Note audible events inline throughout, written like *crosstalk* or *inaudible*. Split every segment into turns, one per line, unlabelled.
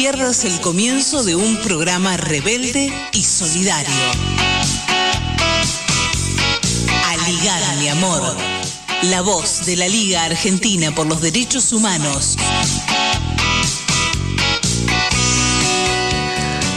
pierdas el comienzo de un programa rebelde y solidario. Aligar, mi amor. La voz de la Liga Argentina por los Derechos Humanos.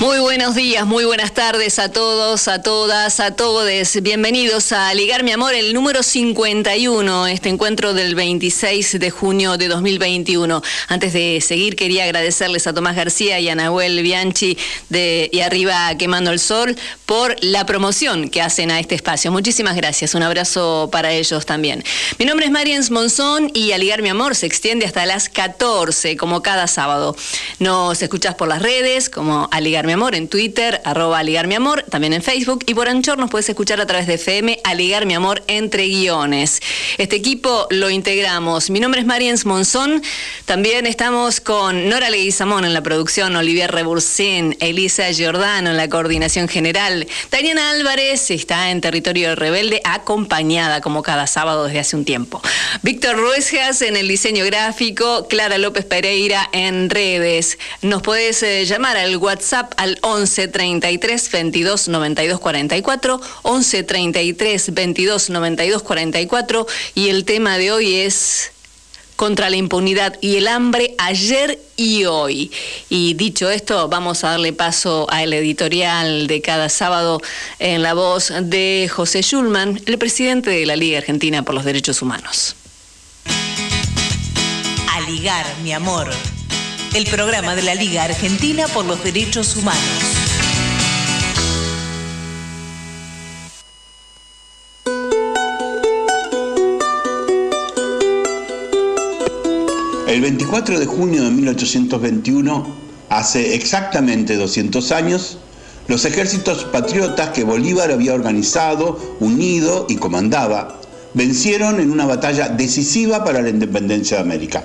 Muy buenos días, muy buenas tardes a todos, a todas, a todos. Bienvenidos a Ligar Mi Amor, el número 51, este encuentro del 26 de junio de 2021. Antes de seguir, quería agradecerles a Tomás García y a Nahuel Bianchi de Y Arriba Quemando el Sol por la promoción que hacen a este espacio. Muchísimas gracias, un abrazo para ellos también. Mi nombre es Mariens Monzón y a Ligar Mi Amor se extiende hasta las 14, como cada sábado. Nos escuchás por las redes, como a Ligar Mi Amor en Twitter, arroba Aligar Mi Amor, también en Facebook y por Anchor nos puedes escuchar a través de FM Aligar Mi Amor entre guiones. Este equipo lo integramos. Mi nombre es Mariens Monzón. También estamos con Nora Leguizamón en la producción, Olivier Rebursín, Elisa Giordano en la coordinación general. Tariana Álvarez está en territorio rebelde, acompañada como cada sábado desde hace un tiempo. Víctor Ruesgas en el diseño gráfico, Clara López Pereira en redes. Nos podés eh, llamar al WhatsApp al 11 33 22 92 44, 11 33 22 92 44 y el tema de hoy es contra la impunidad y el hambre ayer y hoy. Y dicho esto, vamos a darle paso al editorial de cada sábado en la voz de José Schulman, el presidente de la Liga Argentina por los Derechos Humanos.
A ligar, mi amor el programa de la Liga Argentina por los Derechos Humanos.
El 24 de junio de 1821, hace exactamente 200 años, los ejércitos patriotas que Bolívar había organizado, unido y comandaba, vencieron en una batalla decisiva para la independencia de América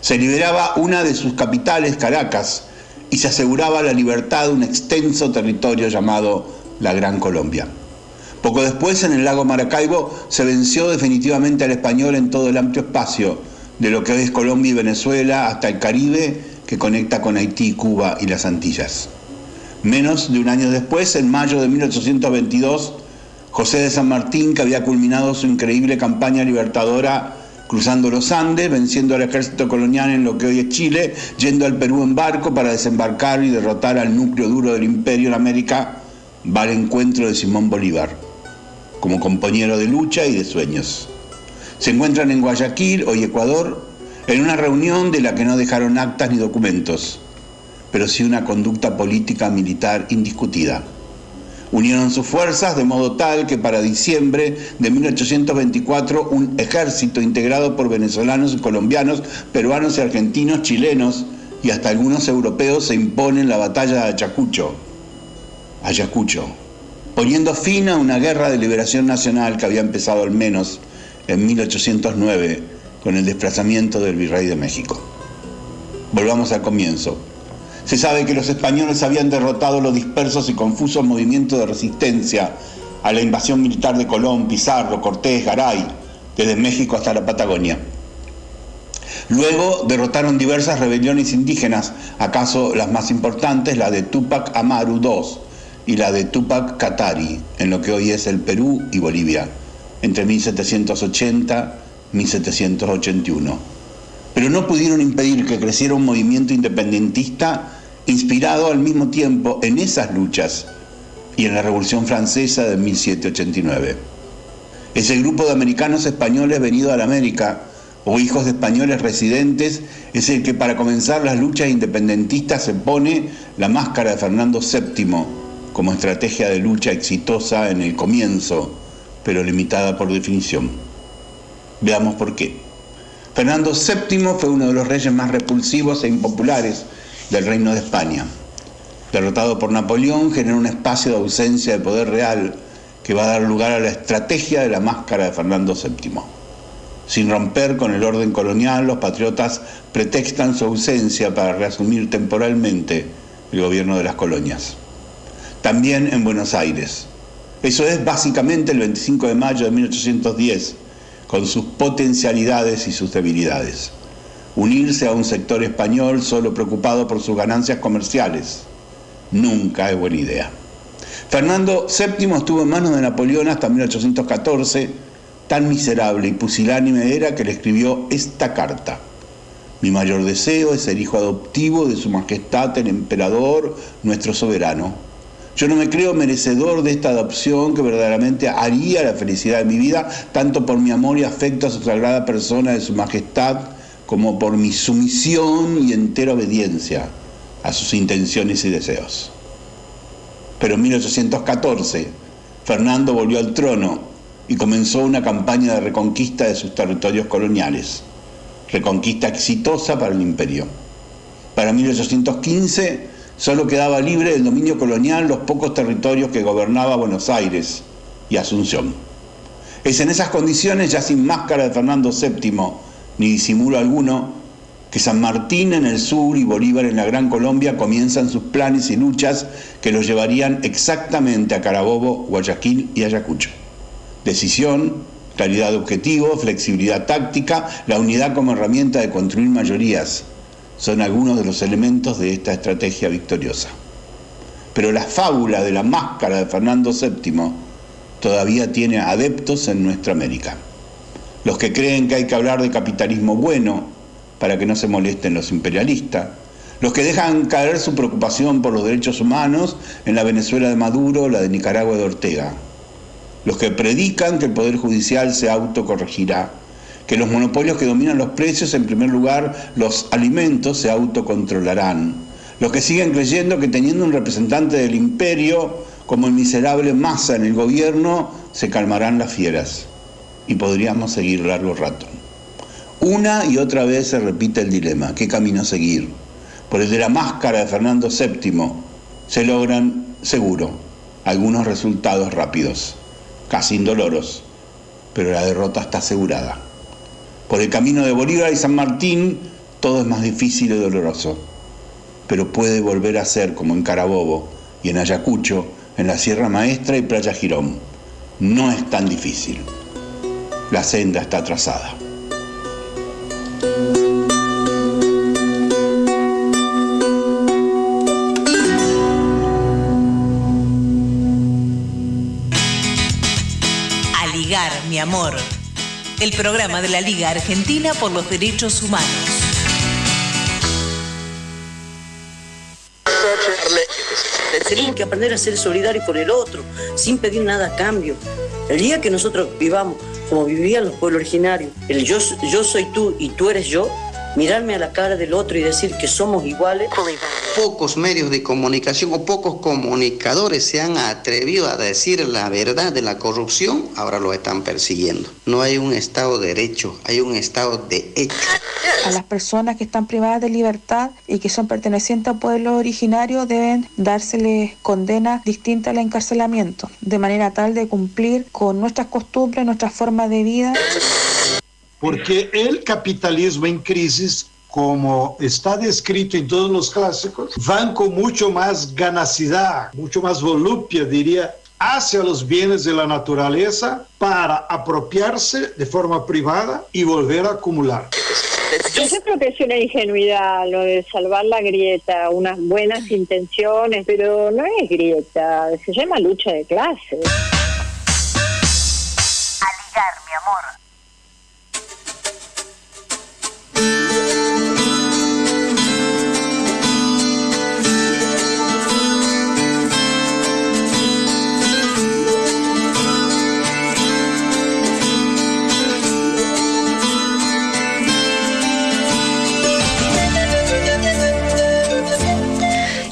se liberaba una de sus capitales, Caracas, y se aseguraba la libertad de un extenso territorio llamado la Gran Colombia. Poco después, en el lago Maracaibo, se venció definitivamente al español en todo el amplio espacio, de lo que hoy es Colombia y Venezuela hasta el Caribe, que conecta con Haití, Cuba y las Antillas. Menos de un año después, en mayo de 1822, José de San Martín, que había culminado su increíble campaña libertadora cruzando los Andes, venciendo al ejército colonial en lo que hoy es Chile, yendo al Perú en barco para desembarcar y derrotar al núcleo duro del imperio en América, va al encuentro de Simón Bolívar, como compañero de lucha y de sueños. Se encuentran en Guayaquil, hoy Ecuador, en una reunión de la que no dejaron actas ni documentos, pero sí una conducta política militar indiscutida. Unieron sus fuerzas de modo tal que para diciembre de 1824 un ejército integrado por venezolanos colombianos, peruanos y argentinos, chilenos y hasta algunos europeos se impone en la batalla de Ayacucho, Ayacucho, poniendo fin a una guerra de liberación nacional que había empezado al menos en 1809 con el desplazamiento del virrey de México. Volvamos al comienzo. Se sabe que los españoles habían derrotado los dispersos y confusos movimientos de resistencia a la invasión militar de Colón, Pizarro, Cortés, Garay, desde México hasta la Patagonia. Luego derrotaron diversas rebeliones indígenas, acaso las más importantes, la de Tupac Amaru II y la de Tupac Katari, en lo que hoy es el Perú y Bolivia, entre 1780 y 1781. Pero no pudieron impedir que creciera un movimiento independentista inspirado al mismo tiempo en esas luchas y en la Revolución Francesa de 1789. Ese grupo de americanos españoles venidos a la América o hijos de españoles residentes es el que para comenzar las luchas independentistas se pone la máscara de Fernando VII como estrategia de lucha exitosa en el comienzo, pero limitada por definición. Veamos por qué. Fernando VII fue uno de los reyes más repulsivos e impopulares del Reino de España. Derrotado por Napoleón, generó un espacio de ausencia de poder real que va a dar lugar a la estrategia de la máscara de Fernando VII. Sin romper con el orden colonial, los patriotas pretextan su ausencia para reasumir temporalmente el gobierno de las colonias. También en Buenos Aires. Eso es básicamente el 25 de mayo de 1810, con sus potencialidades y sus debilidades. Unirse a un sector español solo preocupado por sus ganancias comerciales. Nunca es buena idea. Fernando VII estuvo en manos de Napoleón hasta 1814, tan miserable y pusilánime era que le escribió esta carta. Mi mayor deseo es ser hijo adoptivo de Su Majestad el Emperador, nuestro soberano. Yo no me creo merecedor de esta adopción que verdaderamente haría la felicidad de mi vida, tanto por mi amor y afecto a su sagrada persona de Su Majestad, como por mi sumisión y entera obediencia a sus intenciones y deseos. Pero en 1814, Fernando volvió al trono y comenzó una campaña de reconquista de sus territorios coloniales, reconquista exitosa para el imperio. Para 1815 solo quedaba libre del dominio colonial los pocos territorios que gobernaba Buenos Aires y Asunción. Es en esas condiciones, ya sin máscara de Fernando VII ni disimulo alguno, que San Martín en el sur y Bolívar en la Gran Colombia comienzan sus planes y luchas que los llevarían exactamente a Carabobo, Guayaquil y Ayacucho. Decisión, claridad de objetivo, flexibilidad táctica, la unidad como herramienta de construir mayorías son algunos de los elementos de esta estrategia victoriosa. Pero la fábula de la máscara de Fernando VII todavía tiene adeptos en nuestra América. Los que creen que hay que hablar de capitalismo bueno, para que no se molesten los imperialistas, los que dejan caer su preocupación por los derechos humanos en la Venezuela de Maduro o la de Nicaragua de Ortega, los que predican que el Poder Judicial se autocorregirá, que los monopolios que dominan los precios, en primer lugar los alimentos, se autocontrolarán, los que siguen creyendo que teniendo un representante del imperio como el miserable masa en el gobierno, se calmarán las fieras. Y podríamos seguir largo rato. Una y otra vez se repite el dilema, ¿qué camino seguir? Por el de la máscara de Fernando VII se logran, seguro, algunos resultados rápidos, casi indoloros, pero la derrota está asegurada. Por el camino de Bolívar y San Martín todo es más difícil y doloroso, pero puede volver a ser como en Carabobo y en Ayacucho, en la Sierra Maestra y Playa Girón. No es tan difícil. La senda está trazada.
Aligar, mi amor. El programa de la Liga Argentina por los Derechos Humanos.
Tenemos que aprender a ser solidarios con el otro, sin pedir nada a cambio. El día que nosotros vivamos como vivían los pueblos originarios, el yo, yo soy tú y tú eres yo, mirarme a la cara del otro y decir que somos iguales.
Pocos medios de comunicación o pocos comunicadores se han atrevido a decir la verdad de la corrupción, ahora lo están persiguiendo. No hay un Estado de derecho, hay un Estado de hecho.
A las personas que están privadas de libertad y que son pertenecientes a pueblos originarios deben dárseles condenas distintas al encarcelamiento, de manera tal de cumplir con nuestras costumbres, nuestras formas de vida.
Porque el capitalismo en crisis, como está descrito en todos los clásicos, van con mucho más ganacidad, mucho más volupia, diría, hacia los bienes de la naturaleza para apropiarse de forma privada y volver a acumular.
Yo creo que es una ingenuidad lo de salvar la grieta, unas buenas intenciones, pero no es grieta, se llama lucha de clases.
Aligar, mi amor.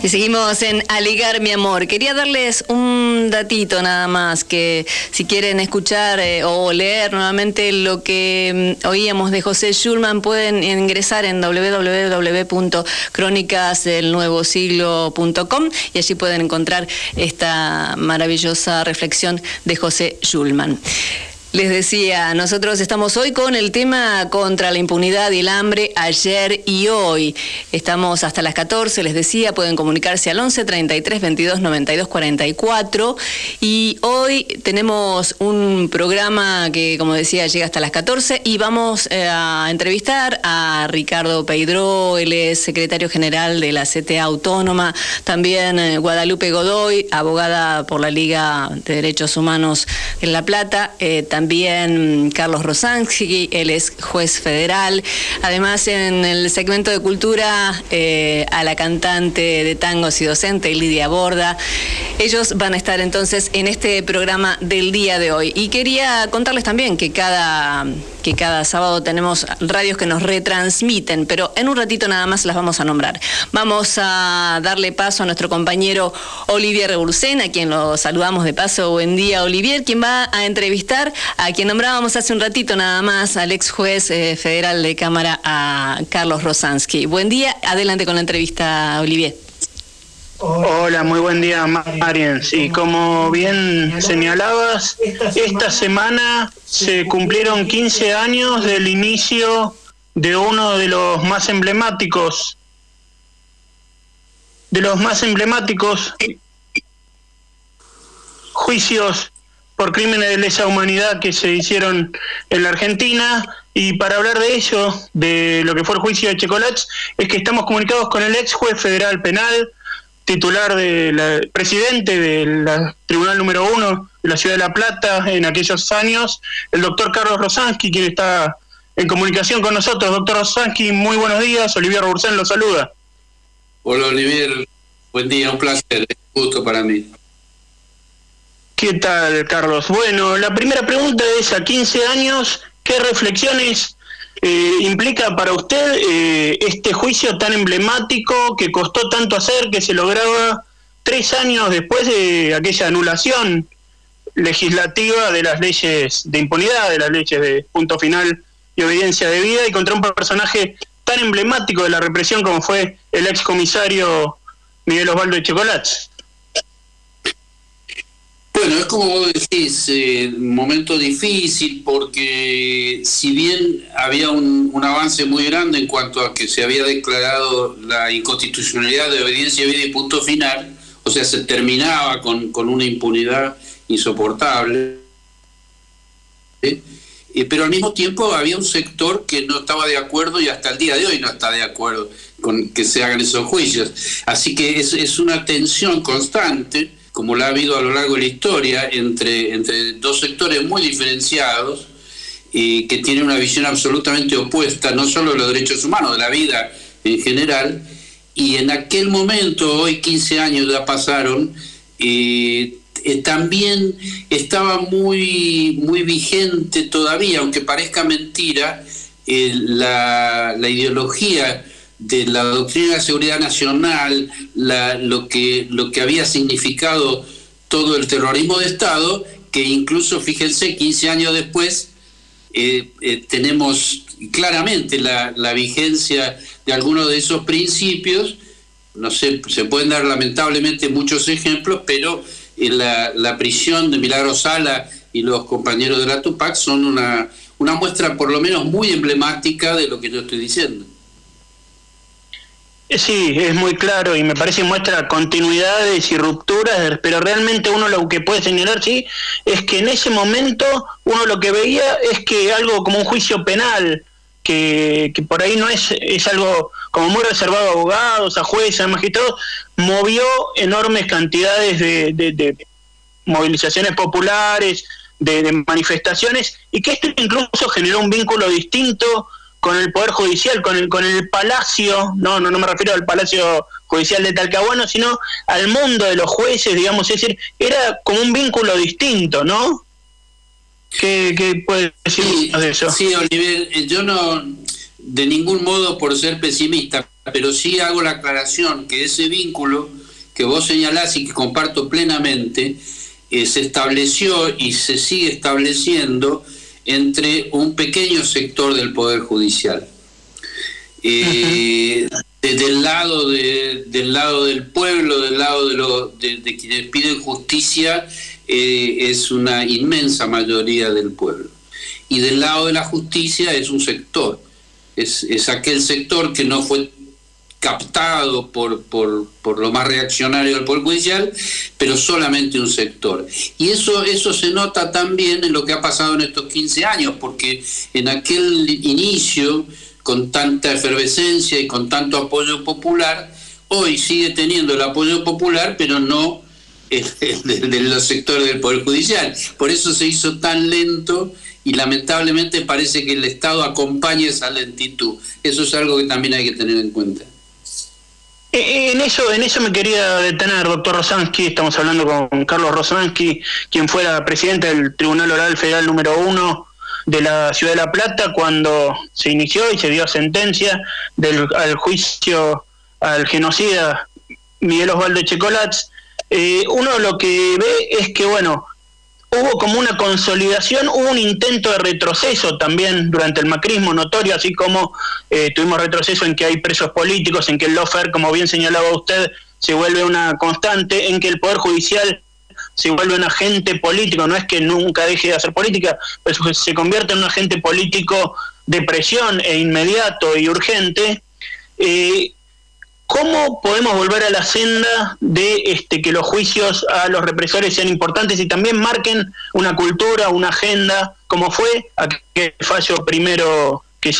Y seguimos en Aligar mi amor. Quería darles un datito nada más, que si quieren escuchar eh, o leer nuevamente lo que mm, oíamos de José Schulman, pueden ingresar en www.crónicasdelnuevosiglo.com y allí pueden encontrar esta maravillosa reflexión de José Schulman. Les decía, nosotros estamos hoy con el tema contra la impunidad y el hambre ayer y hoy. Estamos hasta las 14, les decía, pueden comunicarse al 11 33 22 92 44 y hoy tenemos un programa que, como decía, llega hasta las 14 y vamos eh, a entrevistar a Ricardo Peidró, él es secretario general de la CTA Autónoma, también eh, Guadalupe Godoy, abogada por la Liga de Derechos Humanos en La Plata, eh, también Carlos Rosansky, él es juez federal. Además, en el segmento de cultura, eh, a la cantante de tangos y docente Lidia Borda. Ellos van a estar entonces en este programa del día de hoy. Y quería contarles también que cada, que cada sábado tenemos radios que nos retransmiten, pero en un ratito nada más las vamos a nombrar. Vamos a darle paso a nuestro compañero Olivier Revolucén, a quien lo saludamos de paso. Buen día, Olivier, quien va a entrevistar a quien nombrábamos hace un ratito nada más, al ex juez eh, federal de Cámara, a Carlos Rosansky. Buen día, adelante con la entrevista, Olivier.
Hola, muy buen día, Marian. Sí, como bien señalabas, esta semana se cumplieron 15 años del inicio de uno de los más emblemáticos, de los más emblemáticos juicios por crímenes de lesa humanidad que se hicieron en la Argentina. Y para hablar de ello, de lo que fue el juicio de Checolats, es que estamos comunicados con el ex juez federal penal, titular de la, presidente del Tribunal número uno de la Ciudad de La Plata en aquellos años, el doctor Carlos Rosansky, quien está en comunicación con nosotros. Doctor Rosansky, muy buenos días. Olivier Robursén lo saluda.
Hola Olivier, buen día, un placer, un gusto para mí.
¿Qué tal, Carlos? Bueno, la primera pregunta es, a 15 años, ¿qué reflexiones eh, implica para usted eh, este juicio tan emblemático que costó tanto hacer, que se lograba tres años después de aquella anulación legislativa de las leyes de impunidad, de las leyes de punto final y obediencia de vida, y contra un personaje tan emblemático de la represión como fue el excomisario Miguel Osvaldo Chocolats?
Bueno, es como vos decís, eh, un momento difícil porque si bien había un, avance muy grande en cuanto a que se había declarado la inconstitucionalidad de obediencia vida y punto final, o sea, se terminaba con, una impunidad insoportable, ¿eh? Eh, pero al mismo tiempo había un sector que no estaba de acuerdo y hasta el día de hoy no está de acuerdo con que se hagan esos juicios. Así que es, es una tensión constante como la ha habido a lo largo de la historia, entre, entre dos sectores muy diferenciados y que tienen una visión absolutamente opuesta, no solo de los derechos humanos, de la vida en general. Y en aquel momento, hoy 15 años ya pasaron, eh, también estaba muy, muy vigente todavía, aunque parezca mentira, eh, la, la ideología de la doctrina de seguridad nacional, lo, que, lo que había significado todo el terrorismo de Estado, que incluso, fíjense, 15 años después eh, eh, tenemos claramente la, vigencia de algunos de esos principios. No sé, se pueden dar lamentablemente muchos ejemplos, pero en la, la prisión de Milagro Sala y los compañeros de la Tupac son una, una muestra por lo menos muy emblemática de lo que yo estoy diciendo.
Sí, es muy claro y me parece muestra continuidades y rupturas, pero realmente uno lo que puede señalar, sí, es que en ese momento uno lo que veía es que algo como un juicio penal, que, que por ahí no es, es algo como muy reservado a abogados, a jueces, a magistrados, movió enormes cantidades de, movilizaciones populares, de, de manifestaciones, y que esto incluso generó un vínculo distinto con el Poder Judicial, con el, con el Palacio, no, no, no me refiero al Palacio Judicial de Talcahuano, sino al mundo de los jueces, digamos, es decir, era como un vínculo distinto, ¿no? ¿Qué, qué puede decir de eso?
Sí, Oliver, eh, yo no, de ningún modo por ser pesimista, pero sí hago la aclaración que ese vínculo que vos señalás y que comparto plenamente, eh, se estableció y se sigue estableciendo entre un pequeño sector del Poder Judicial. Eh, desde el lado, del lado del pueblo, del lado de, de, quienes piden justicia, eh, es una inmensa mayoría del pueblo. Y del lado de la justicia es un sector, es, es aquel sector que no fue captado por, por, por, lo más reaccionario del Poder Judicial, pero solamente un sector. Y eso, eso se nota también en lo que ha pasado en estos 15 años, porque en aquel inicio, con tanta efervescencia y con tanto apoyo popular, hoy sigue teniendo el apoyo popular, pero no de los sectores del Poder Judicial. Por eso se hizo tan lento y lamentablemente parece que el Estado acompaña esa lentitud. Eso es algo que también hay que tener en cuenta.
Eh, en eso, en eso me quería detener, doctor Rosansky. Estamos hablando con Carlos Rosansky, quien fuera presidente del Tribunal Oral Federal número uno de la Ciudad de La Plata cuando se inició y se dio sentencia del al juicio al genocida Miguel Osvaldo Checolats. Eh, uno lo que ve es que, bueno, hubo como una consolidación, hubo un intento de retroceso también durante el macrismo notorio, así como eh, tuvimos retroceso en que hay presos políticos, en que el lofer, como bien señalaba usted, se vuelve una constante, en que el Poder Judicial se vuelve un agente político, no es que nunca deje de hacer política, pero se convierte en un agente político de presión e inmediato y urgente. Eh, ¿Cómo podemos volver a la senda de este, que los juicios a los represores sean importantes y también marquen una cultura, una agenda, como fue aquel fallo primero que,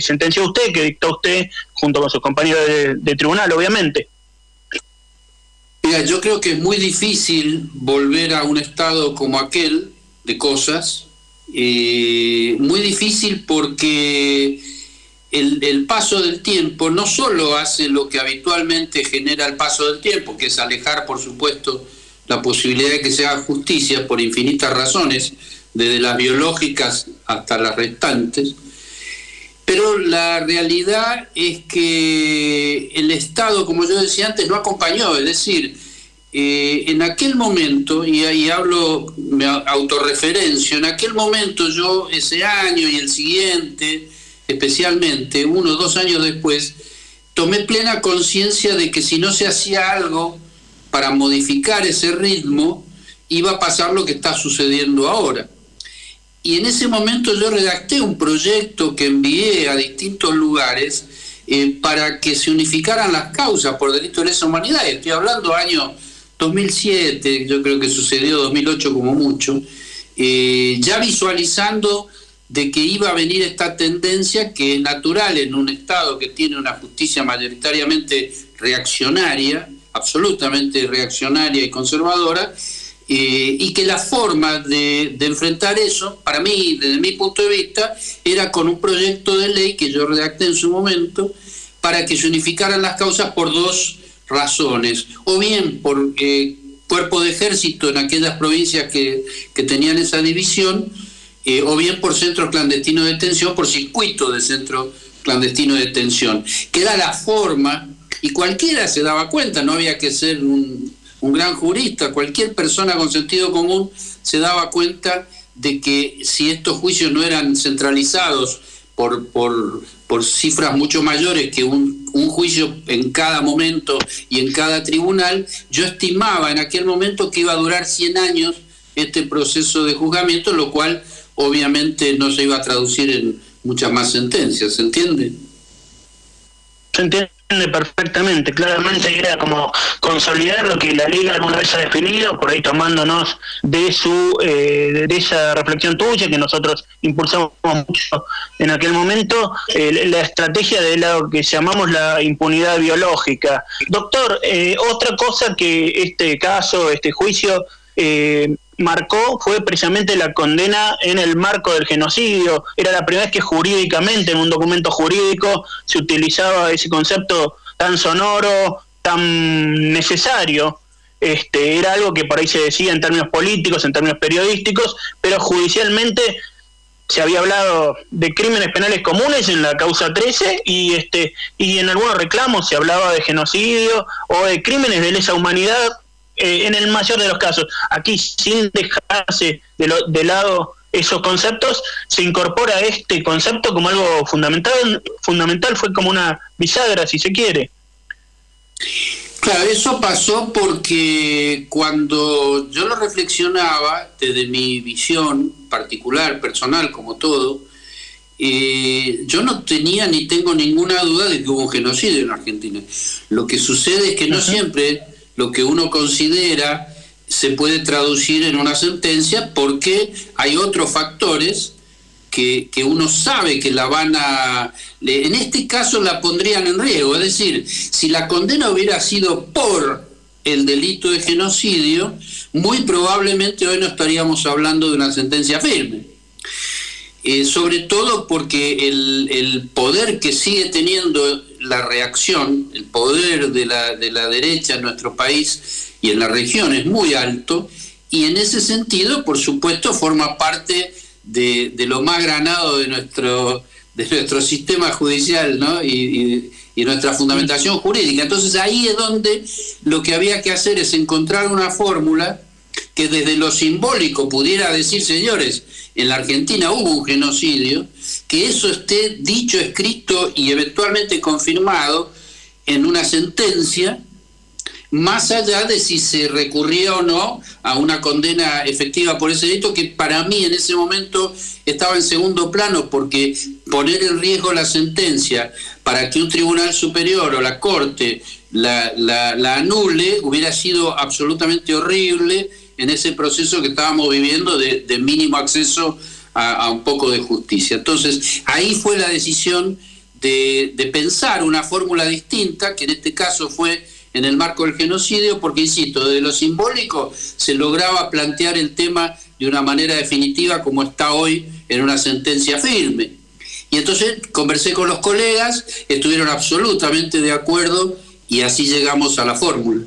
sentenció usted, que dictó usted junto con sus compañeros de, tribunal, obviamente?
Mira, yo creo que es muy difícil volver a un estado como aquel de cosas, eh, muy difícil porque el, paso del tiempo no solo hace lo que habitualmente genera el paso del tiempo, que es alejar, por supuesto, la posibilidad de que se haga justicia por infinitas razones, desde las biológicas hasta las restantes, pero la realidad es que el Estado, como yo decía antes, no acompañó, es decir, eh, en aquel momento, y ahí hablo, me autorreferencio, en aquel momento yo ese año y el siguiente, especialmente uno o dos años después, tomé plena conciencia de que si no se hacía algo para modificar ese ritmo, iba a pasar lo que está sucediendo ahora. Y en ese momento yo redacté un proyecto que envié a distintos lugares eh, para que se unificaran las causas por delito de lesa humanidad. Estoy hablando año 2007, yo creo que sucedió 2008 como mucho, eh, ya visualizando de que iba a venir esta tendencia que es natural en un Estado que tiene una justicia mayoritariamente reaccionaria, absolutamente reaccionaria y conservadora, eh, y que la forma de, enfrentar eso, para mí, desde mi punto de vista, era con un proyecto de ley que yo redacté en su momento, para que se unificaran las causas por dos razones, o bien por eh, cuerpo de ejército en aquellas provincias que, que tenían esa división, eh, o bien por centro clandestino de detención, por circuito de centro clandestino de detención, que era la forma, y cualquiera se daba cuenta, no había que ser un, gran jurista, cualquier persona con sentido común se daba cuenta de que si estos juicios no eran centralizados por, por, por cifras mucho mayores que un, un, juicio en cada momento y en cada tribunal, yo estimaba en aquel momento que iba a durar 100 años este proceso de juzgamiento, lo cual obviamente no se iba a traducir en muchas más sentencias, ¿se entiende?
Se entiende perfectamente, claramente era como consolidar lo que la liga alguna vez ha definido, por ahí tomándonos de su eh, de esa reflexión tuya que nosotros impulsamos mucho en aquel momento, la estrategia de lo que llamamos la impunidad biológica. Doctor, eh, otra cosa que este caso, este juicio eh, marcó fue precisamente la condena en el marco del genocidio. Era la primera vez que jurídicamente, en un documento jurídico, se utilizaba ese concepto tan sonoro, tan necesario. Este, era algo que por ahí se decía en términos políticos, en términos periodísticos, pero judicialmente se había hablado de crímenes penales comunes en la causa 13 y este y en algunos reclamos se hablaba de genocidio o de crímenes de lesa humanidad eh, en el mayor de los casos, aquí sin dejarse de, de lado esos conceptos, se incorpora este concepto como algo fundamental, fundamental fue como una bisagra, si se quiere.
Claro, eso pasó porque cuando yo lo reflexionaba desde mi visión particular, personal, como todo, eh, yo no tenía ni tengo ninguna duda de que hubo un genocidio en Argentina. Lo que sucede es que no siempre lo que uno considera se puede traducir en una sentencia porque hay otros factores que, que, uno sabe que la van a... En este caso la pondrían en riesgo, es decir, si la condena hubiera sido por el delito de genocidio, muy probablemente hoy no estaríamos hablando de una sentencia firme. Eh, sobre todo porque el, el, poder que sigue teniendo la reacción, el poder de la, de la derecha en nuestro país y en la región es muy alto, y en ese sentido, por supuesto, forma parte de, de lo más granado de nuestro, de nuestro sistema judicial ¿no? y, y, y, nuestra fundamentación jurídica. Entonces ahí es donde lo que había que hacer es encontrar una fórmula que desde lo simbólico pudiera decir, señores, en la Argentina hubo un genocidio, que eso esté dicho, escrito y eventualmente confirmado en una sentencia más allá de si se recurría o no a una condena efectiva por ese delito, que para mí en ese momento estaba en segundo plano, porque poner en riesgo la sentencia para que un tribunal superior o la Corte la, anule hubiera sido absolutamente horrible en ese proceso que estábamos viviendo de, de mínimo acceso a, un poco de justicia. Entonces, ahí fue la decisión de, de pensar una fórmula distinta, que en este caso fue en el marco del genocidio, porque, insisto, desde lo simbólico se lograba plantear el tema de una manera definitiva como está hoy en una sentencia firme. Y entonces conversé con los colegas, estuvieron absolutamente de acuerdo y así llegamos a la fórmula.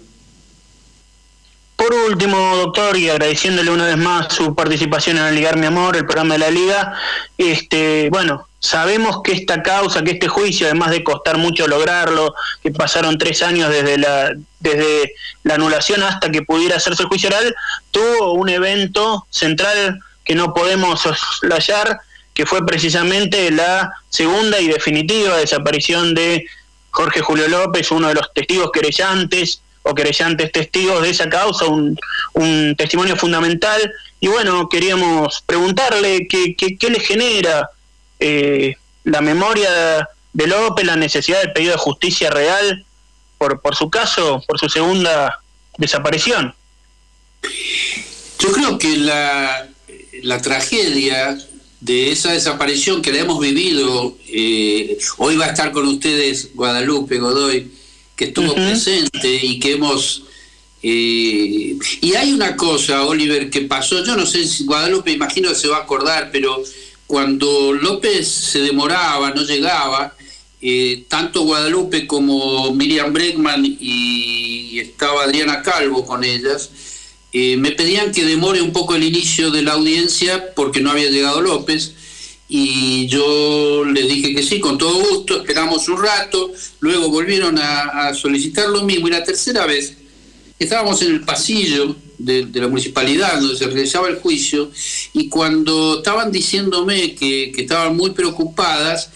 Por último, doctor, y agradeciéndole una vez más su participación en Ligar Mi Amor, el programa de la Liga, este, bueno, sabemos que esta causa, que este juicio, además de costar mucho lograrlo, que pasaron tres años desde la, desde la anulación hasta que pudiera hacerse el juicio oral, tuvo un evento central que no podemos soslayar, que fue precisamente la segunda y definitiva desaparición de Jorge Julio López, uno de los testigos querellantes o querellantes testigos de esa causa, un, un testimonio fundamental. Y bueno, queríamos preguntarle qué, le genera eh, la memoria de López, la necesidad del pedido de justicia real por, su caso, por su segunda desaparición.
Yo creo que la, la tragedia de esa desaparición que la hemos vivido, eh, hoy va a estar con ustedes Guadalupe Godoy, que estuvo uh -huh. presente y que hemos... Eh, y hay una cosa, Oliver, que pasó, yo no sé si Guadalupe imagino que se va a acordar, pero cuando López se demoraba, no llegaba, eh, tanto Guadalupe como Miriam Bregman y estaba Adriana Calvo con ellas, eh, me pedían que demore un poco el inicio de la audiencia porque no había llegado López y yo les dije que sí, con todo gusto, esperamos un rato, luego volvieron a, solicitar lo mismo y la tercera vez estábamos en el pasillo de, la municipalidad donde se realizaba el juicio y cuando estaban diciéndome que, estaban muy preocupadas,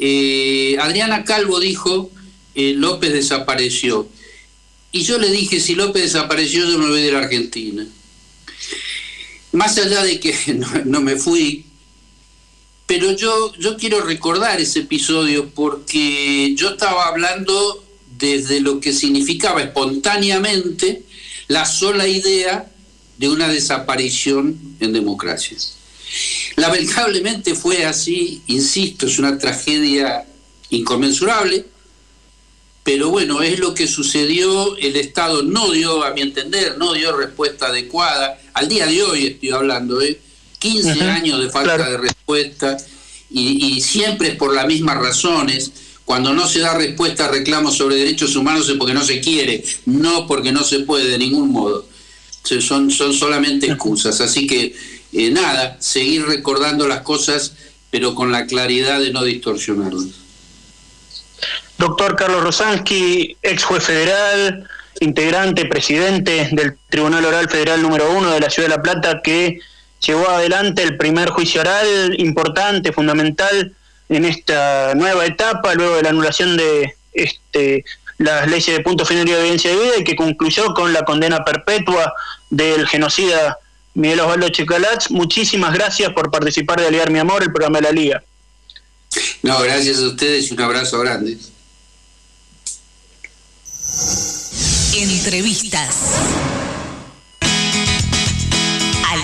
eh, Adriana Calvo dijo, eh, López desapareció. Y yo le dije, si López desapareció, yo me voy de la Argentina. Más allá de que *laughs* no me fui, pero yo, yo quiero recordar ese episodio porque yo estaba hablando desde lo que significaba espontáneamente la sola idea de una desaparición en democracia. Lamentablemente fue así, insisto, es una tragedia inconmensurable, pero bueno, es lo que sucedió, el Estado no dio, a mi entender, no dio respuesta adecuada, al día de hoy estoy hablando, ¿eh? 15 uh -huh, años de falta claro. de respuesta y, y, siempre es por las mismas razones. Cuando no se da respuesta a reclamos sobre derechos humanos es porque no se quiere, no porque no se puede de ningún modo. Son, son solamente excusas. Así que eh, nada, seguir recordando las cosas, pero con la claridad de no distorsionarlas.
Doctor Carlos Rosansky, ex juez federal, integrante, presidente del Tribunal Oral Federal número uno de la Ciudad de La Plata, que llevó adelante el primer juicio oral importante, fundamental en esta nueva etapa, luego de la anulación de este las leyes de punto final y evidencia de vida y que concluyó con la condena perpetua del genocida Miguel Osvaldo Chicalach. Muchísimas gracias por participar de Aliar Mi Amor, el programa de la Liga.
No, gracias a ustedes y un abrazo grande.
Entrevistas.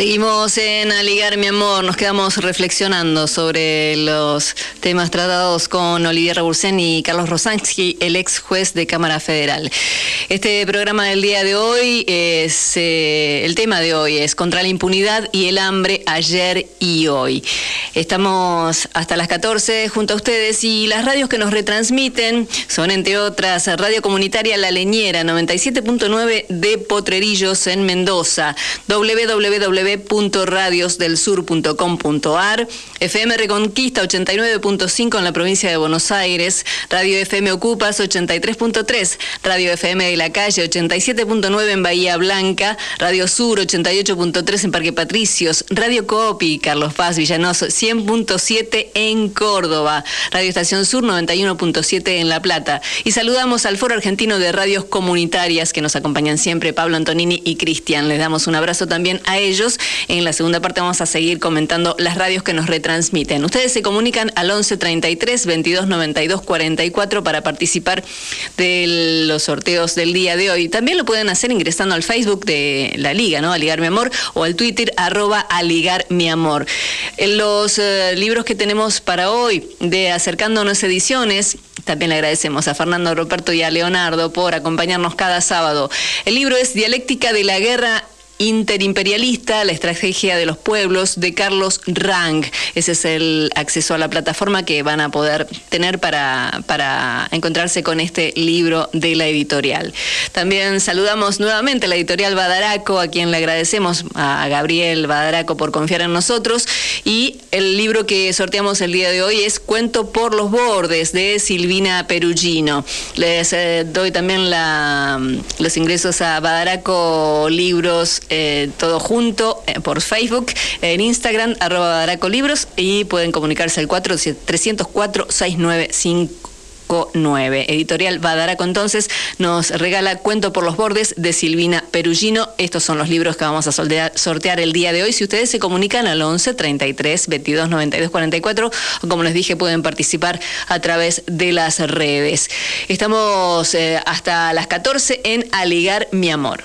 Seguimos en Aligar mi amor, nos quedamos reflexionando sobre los temas tratados con Olivier Rebursen y Carlos Rosansky, el ex juez de Cámara Federal. Este programa del día de hoy es, eh, el tema de hoy es contra la impunidad y el hambre ayer y hoy. Estamos hasta las 14 junto a ustedes y las radios que nos retransmiten son entre otras Radio Comunitaria La Leñera 97.9 de Potrerillos en Mendoza, www www.radiosdelsur.com.ar, FM Reconquista 89.5 en la provincia de Buenos Aires, Radio FM Ocupas 83.3, Radio FM de la Calle 87.9 en Bahía Blanca, Radio Sur 88.3 en Parque Patricios, Radio Copi Carlos Paz Villanoso 100.7 en Córdoba, Radio Estación Sur 91.7 en La Plata. Y saludamos al Foro Argentino de Radios Comunitarias que nos acompañan siempre, Pablo Antonini y Cristian. Les damos un abrazo también a ellos en la segunda parte vamos a seguir comentando las radios que nos retransmiten. Ustedes se comunican al 11 33 22 92 44 para participar de los sorteos del día de hoy. También lo pueden hacer ingresando al Facebook de la Liga, ¿no? Aligar Mi Amor, o al Twitter arroba Aligar Mi Amor. Los eh, libros que tenemos para hoy de Acercándonos Ediciones, también le agradecemos a Fernando Roberto y a Leonardo por acompañarnos cada sábado. El libro es Dialéctica de la Guerra Interimperialista, la estrategia de los pueblos de Carlos Rang. Ese es el acceso a la plataforma que van a poder tener para, para encontrarse con este libro de la editorial. También saludamos nuevamente a la editorial Badaraco, a quien le agradecemos a Gabriel Badaraco por confiar en nosotros. Y el libro que sorteamos el día de hoy es Cuento por los bordes de Silvina Perugino. Les eh, doy también los ingresos a Badaraco Libros eh, todo junto eh, por Facebook, en Instagram, arroba Badaraco Libros y pueden comunicarse al 4 304 695 Editorial Badaraco entonces nos regala Cuento por los Bordes de Silvina Perugino. Estos son los libros que vamos a sortear el día de hoy. Si ustedes se comunican al 11 33 22 92 44 o como les dije pueden participar a través de las redes. Estamos eh, hasta las 14 en Aligar mi amor.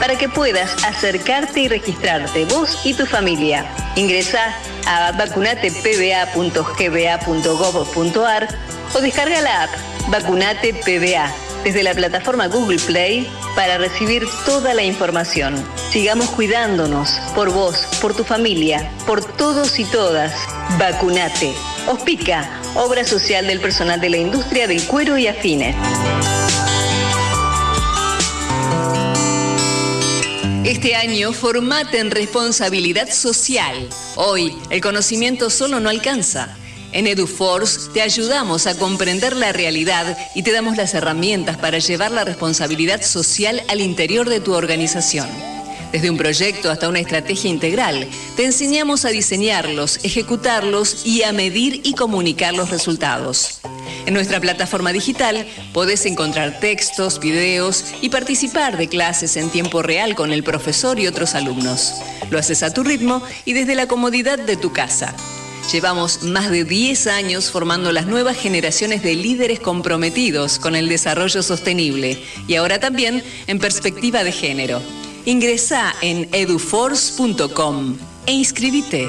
para que puedas acercarte y registrarte vos y tu familia. Ingresa a vacunatepba.gba.gov.ar o descarga la app Vacunate PBA desde la plataforma Google Play para recibir toda la información. Sigamos cuidándonos por vos, por tu familia, por todos y todas. Vacunate. Ospica, obra social del personal de la industria del cuero y afines. Este año formate en responsabilidad social. Hoy, el conocimiento solo no alcanza. En EduForce te ayudamos a comprender la realidad y te damos las herramientas para llevar la responsabilidad social al interior de tu organización. Desde un proyecto hasta una estrategia integral, te enseñamos a diseñarlos, ejecutarlos y a medir y comunicar los resultados. En nuestra plataforma digital podés encontrar textos, videos y participar de clases en tiempo real con el profesor y otros alumnos. Lo haces a tu ritmo y desde la comodidad de tu casa. Llevamos más de 10 años formando las nuevas generaciones de líderes comprometidos con el desarrollo sostenible y ahora también en perspectiva de género. Ingresa en eduforce.com e inscribite.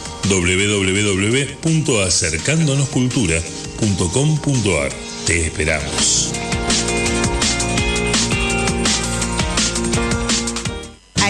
www.acercándonoscultura.com.ar. Te esperamos.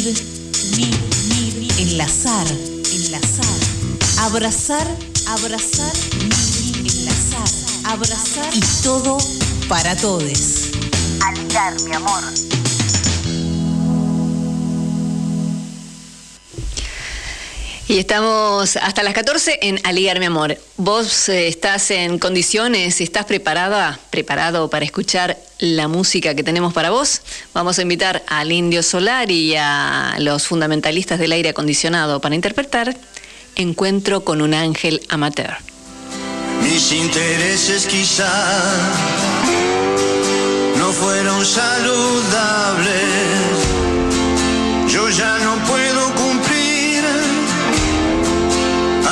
Unir, unir, unir, enlazar, enlazar, abrazar, abrazar, unir, enlazar, abrazar y todo para todos.
Aligar, mi amor.
Y estamos hasta las 14 en Aligar mi amor. ¿Vos eh, estás en condiciones, estás preparada, preparado para escuchar la música que tenemos para vos? Vamos a invitar al Indio Solar y a los fundamentalistas del aire acondicionado para interpretar Encuentro con un ángel amateur.
Mis intereses quizá no fueron saludables.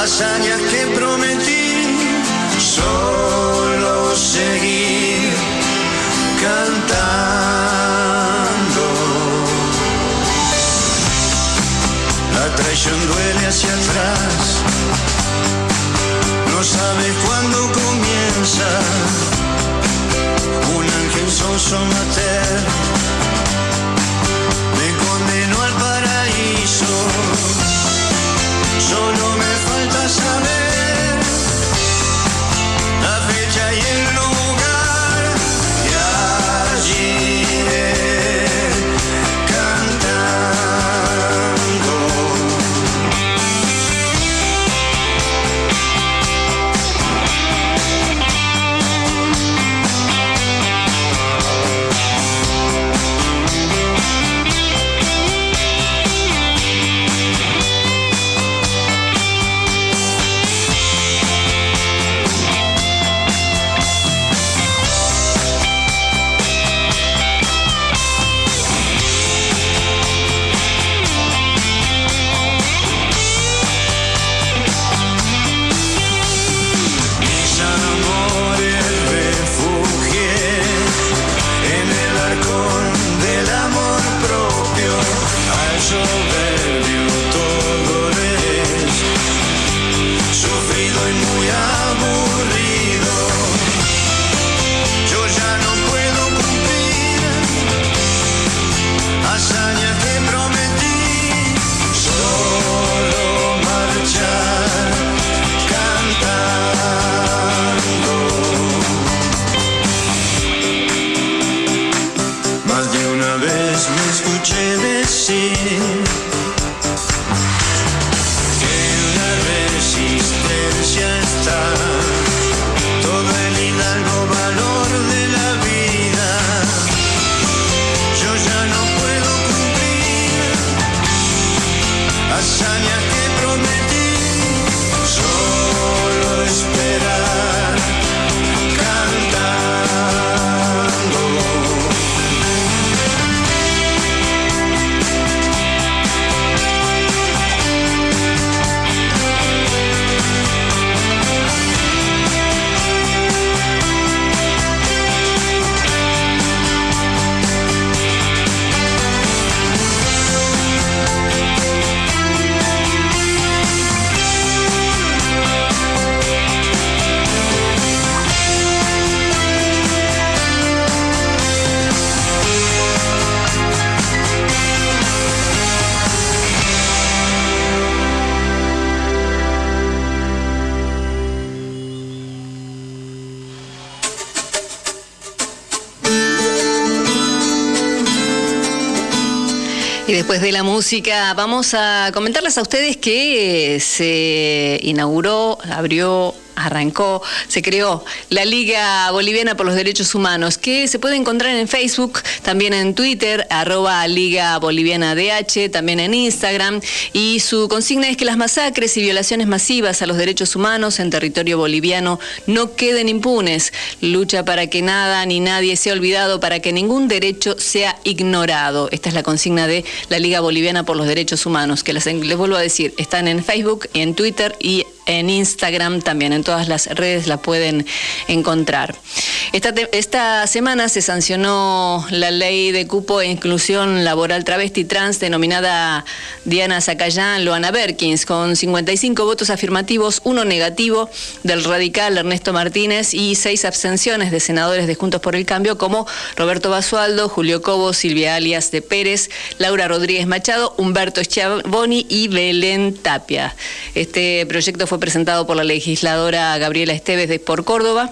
Hazañas que prometí, solo seguir cantando. La traición duele hacia atrás, no sabe cuándo comienza. Un ángel sonso mater
música, vamos a comentarles a ustedes que se inauguró, abrió arrancó, se creó la Liga Boliviana por los Derechos Humanos, que se puede encontrar en Facebook, también en Twitter, arroba Liga Boliviana DH, también en Instagram, y su consigna es que las masacres y violaciones masivas a los derechos humanos en territorio boliviano no queden impunes. Lucha para que nada ni nadie sea olvidado, para que ningún derecho sea ignorado. Esta es la consigna de la Liga Boliviana por los Derechos Humanos, que les, vuelvo a decir, están en Facebook, en Twitter y en Instagram también, en todas las redes la pueden encontrar. Esta, esta semana se sancionó la ley de cupo e inclusión laboral travesti trans denominada Diana Zacayán, Loana Berkins, con 55 votos afirmativos, uno negativo del radical Ernesto Martínez y seis abstenciones de senadores de Juntos por el Cambio como Roberto Basualdo, Julio Cobo, Silvia Alias de Pérez, Laura Rodríguez Machado, Humberto Schiavoni y Belén Tapia. Este proyecto fue presentado por la legisladora Gabriela Esteves de por Córdoba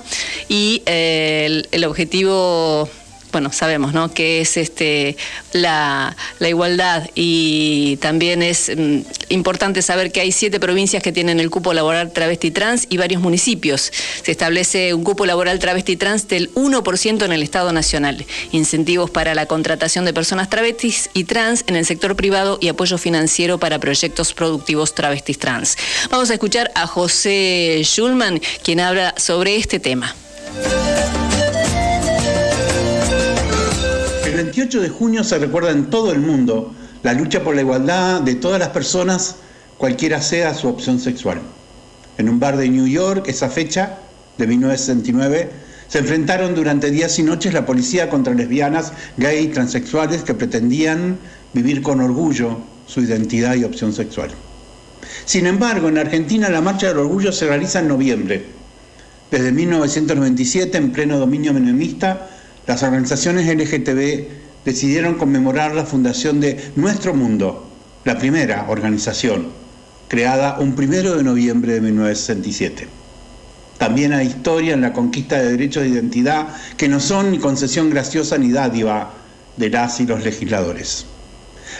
y eh, el, el objetivo bueno, sabemos, ¿no? Que es este la, la igualdad y también es mm, importante saber que hay siete provincias que tienen el cupo laboral travesti trans y varios municipios. Se establece un cupo laboral travesti trans del 1% en el Estado Nacional. Incentivos para la contratación de personas travestis y trans en el sector privado y apoyo financiero para proyectos productivos travestis trans. Vamos a escuchar a José Schulman, quien habla sobre este tema.
28 de junio se recuerda en todo el mundo la lucha por la igualdad de todas las personas, cualquiera sea su opción sexual. En un bar de New York, esa fecha, de 1969, se enfrentaron durante días y noches la policía contra lesbianas, gay y transexuales que pretendían vivir con orgullo su identidad y opción sexual. Sin embargo, en Argentina la Marcha del Orgullo se realiza en noviembre. Desde 1997, en pleno dominio menemista, las organizaciones LGTB decidieron conmemorar la fundación de Nuestro Mundo, la primera organización, creada un primero de noviembre de 1967. También hay historia en la conquista de derechos de identidad que no son ni concesión graciosa ni dádiva de las y los legisladores.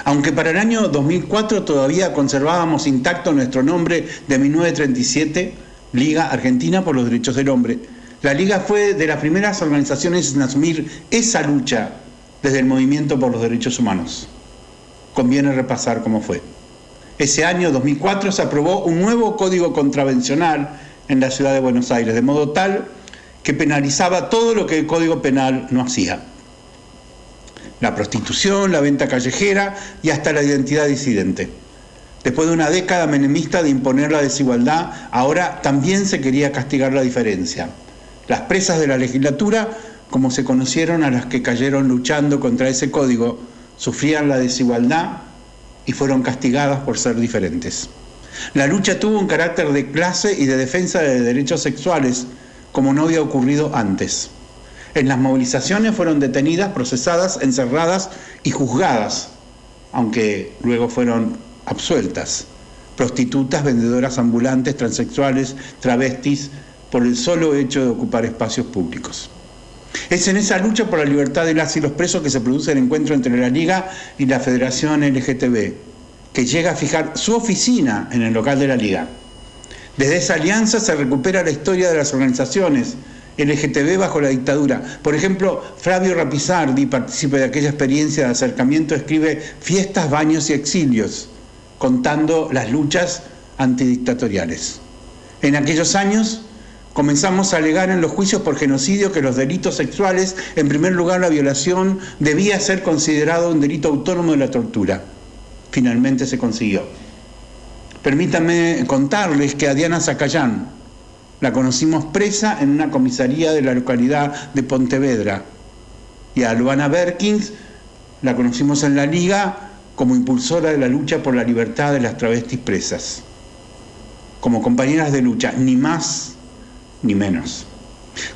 Aunque para el año 2004 todavía conservábamos intacto nuestro nombre de 1937, Liga Argentina por los Derechos del Hombre, la Liga fue de las primeras organizaciones en asumir esa lucha desde el movimiento por los derechos humanos. Conviene repasar cómo fue. Ese año 2004 se aprobó un nuevo código contravencional en la ciudad de Buenos Aires, de modo tal que penalizaba todo lo que el código penal no hacía. La prostitución, la venta callejera y hasta la identidad disidente. Después de una década menemista de imponer la desigualdad, ahora también se quería castigar la diferencia. Las presas de la legislatura, como se conocieron a las que cayeron luchando contra ese código, sufrían la desigualdad y fueron castigadas por ser diferentes. La lucha tuvo un carácter de clase y de defensa de derechos sexuales, como no había ocurrido antes. En las movilizaciones fueron detenidas, procesadas, encerradas y juzgadas, aunque luego fueron absueltas. Prostitutas, vendedoras ambulantes, transexuales, travestis, por el solo hecho de ocupar espacios públicos. Es en esa lucha por la libertad de las y los presos que se produce el encuentro entre la Liga y la Federación LGTB, que llega a fijar su oficina en el local de la Liga. Desde esa alianza se recupera la historia de las organizaciones LGTB bajo la dictadura. Por ejemplo, Flavio Rapizardi, partícipe de aquella experiencia de acercamiento, escribe Fiestas, Baños y Exilios, contando las luchas antidictatoriales. En aquellos años comenzamos a alegar en los juicios por genocidio que los delitos sexuales, en primer lugar la violación, debía ser considerado un delito autónomo de la tortura. Finalmente se consiguió. Permítanme contarles que a Diana Zacayán la conocimos presa en una comisaría de la localidad de Pontevedra y a Luana Berkins la conocimos en la Liga como impulsora de la lucha por la libertad de las travestis presas, como compañeras de lucha, ni más ni menos.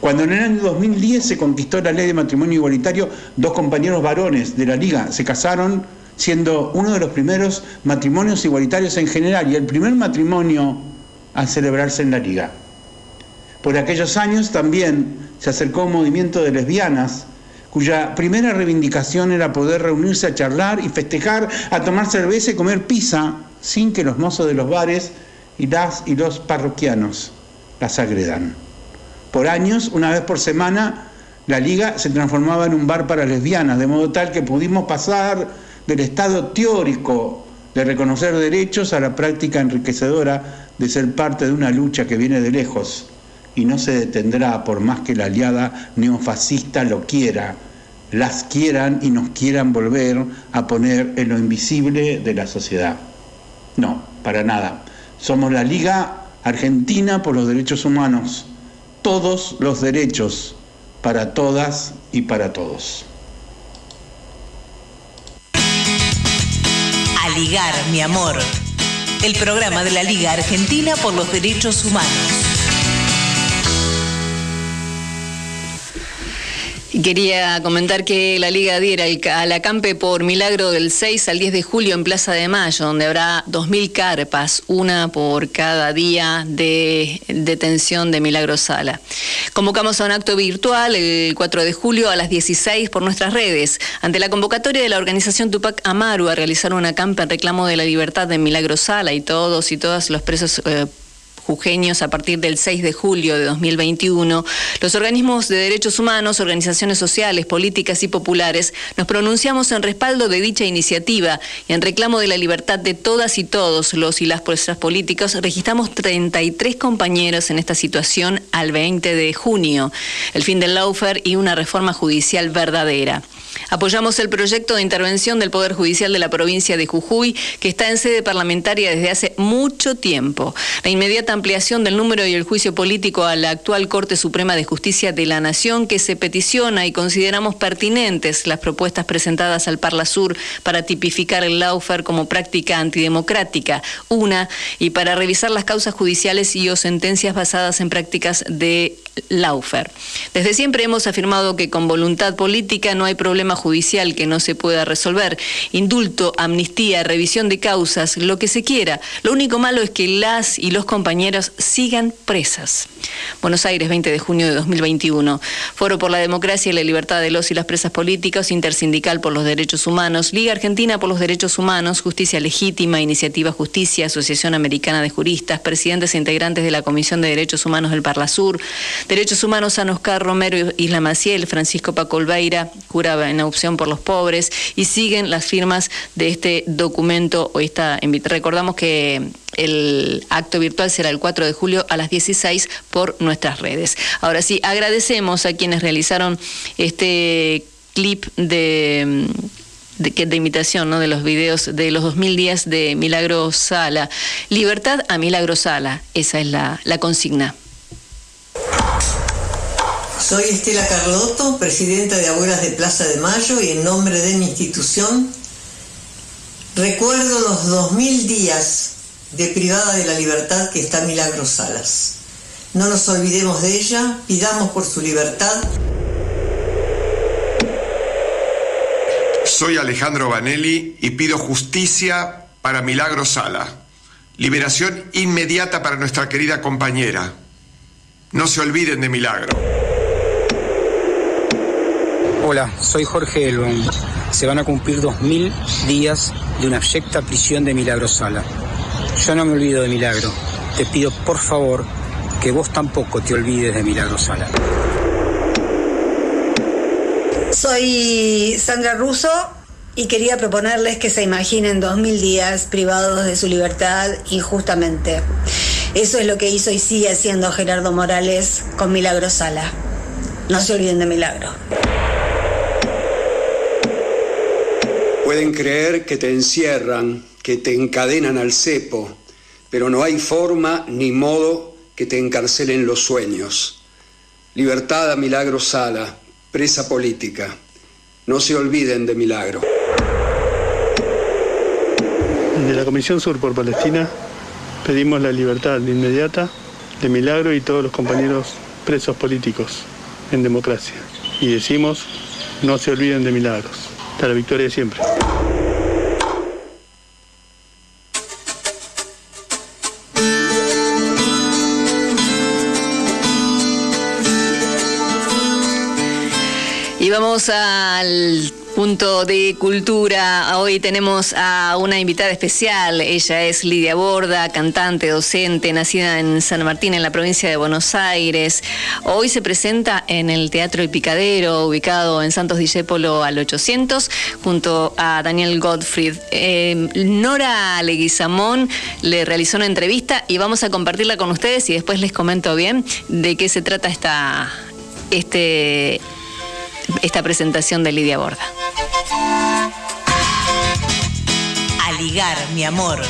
Cuando en el año 2010 se conquistó la ley de matrimonio igualitario, dos compañeros varones de la Liga se casaron siendo uno de los primeros matrimonios igualitarios en general y el primer matrimonio a celebrarse en la Liga. Por aquellos años también se acercó un movimiento de lesbianas cuya primera reivindicación era poder reunirse a charlar y festejar, a tomar cerveza y comer pizza sin que los mozos de los bares y las y los parroquianos las agredan. Por años, una vez por semana, la liga se transformaba en un bar para lesbianas, de modo tal que pudimos pasar del estado teórico de reconocer derechos a la práctica enriquecedora de ser parte de una lucha que viene de lejos y no se detendrá por más que la aliada neofascista lo quiera, las quieran y nos quieran volver a poner en lo invisible de la sociedad. No, para nada. Somos la Liga Argentina por los Derechos Humanos. Todos los derechos para todas y para todos.
A ligar, mi amor. El programa de la Liga Argentina por los Derechos Humanos.
Quería comentar que la Liga adhiera al ca- al acampe por milagro del 6 al 10 de julio en Plaza de Mayo, donde habrá 2.000 carpas, una por cada día de detención de Milagro Sala. Convocamos a un acto virtual el 4 de julio a las 16 por nuestras redes, ante la convocatoria de la organización Tupac Amaru a realizar un acampe en reclamo de la libertad de Milagro Sala y todos y todas los presos eh, jujeños a partir del 6 de julio de 2021, los organismos de derechos humanos, organizaciones sociales, políticas y populares nos pronunciamos en respaldo de dicha iniciativa y en reclamo de la libertad de todas y todos los y las fuerzas políticas. Registramos 33 compañeros en esta situación al 20 de junio, el fin del lawfare y una reforma judicial verdadera. Apoyamos el proyecto de intervención del Poder Judicial de la provincia de Jujuy, que está en sede parlamentaria desde hace mucho tiempo. La inmediata ampliación del número y el juicio político a la actual Corte Suprema de Justicia de la Nación, que se peticiona y consideramos pertinentes las propuestas presentadas al Parla Sur para tipificar el lawfare como práctica antidemocrática, una, y para revisar las causas judiciales y o sentencias basadas en prácticas de lawfare. Desde siempre hemos afirmado que con voluntad política no hay problema judicial que no se pueda resolver. Indulto, amnistía, revisión de causas, lo que se quiera. Lo único malo es que las y los compañeros sigan presas. Buenos Aires, 20 de junio de 2021. Foro por la democracia y la libertad de los y las presas políticas, Intersindical por los Derechos Humanos, Liga Argentina por los Derechos Humanos, Justicia Legítima, Iniciativa Justicia, Asociación Americana de Juristas, presidentes e integrantes de la Comisión de Derechos Humanos del Parla Sur, Derechos Humanos San Oscar Romero Isla Maciel, Francisco Paco Olveira, juraba en opción por los pobres, y siguen las firmas de este documento esta invita- Recordamos que el acto virtual será el 4 de julio a las 16 por nuestras redes. Ahora sí, agradecemos a quienes realizaron este clip de de, de imitación ¿no? de los videos de los 2000 días de Milagro Sala. Libertad a Milagro Sala, esa es la, la consigna.
Soy Estela Carlotto, presidenta de Abuelas de Plaza de Mayo y en nombre de mi institución recuerdo los 2000 días de privada de la libertad que está Milagro Salas. No nos olvidemos de ella, pidamos por su libertad.
Soy Alejandro Vanelli y pido justicia para Milagro Sala. Liberación inmediata para nuestra querida compañera. No se olviden de Milagro.
Hola, soy Jorge Elbon. Se van a cumplir 2.000 días de una abyecta prisión de Milagro Sala. Yo no me olvido de Milagro. Te pido por favor que vos tampoco te olvides de Milagro Sala.
Soy Sandra Russo y quería proponerles que se imaginen 2000 días privados de su libertad injustamente. Eso es lo que hizo y sigue haciendo Gerardo Morales con Milagro Sala. No se olviden de Milagro.
Pueden creer que te encierran, que te encadenan al cepo, pero no hay forma ni modo que te encarcelen los sueños. Libertad a Milagro Sala, presa política. No se olviden de Milagro.
Desde la Comisión Sur por Palestina pedimos la libertad inmediata de Milagro y todos los compañeros presos políticos en democracia. Y decimos, no se olviden de Milagros. Hasta la victoria de siempre.
Y vamos al punto de cultura. Hoy tenemos a una invitada especial. Ella es Lidia Borda, cantante, docente, nacida en San Martín, en la provincia de Buenos Aires. Hoy se presenta en el Teatro El Picadero, ubicado en Santos Discépolo al 800, junto a Daniel Gottfried. Eh, Nora Leguizamón le realizó una entrevista y vamos a compartirla con ustedes y después les comento bien de qué se trata esta, este, esta presentación de Lidia Borda.
A ligar, mi amor.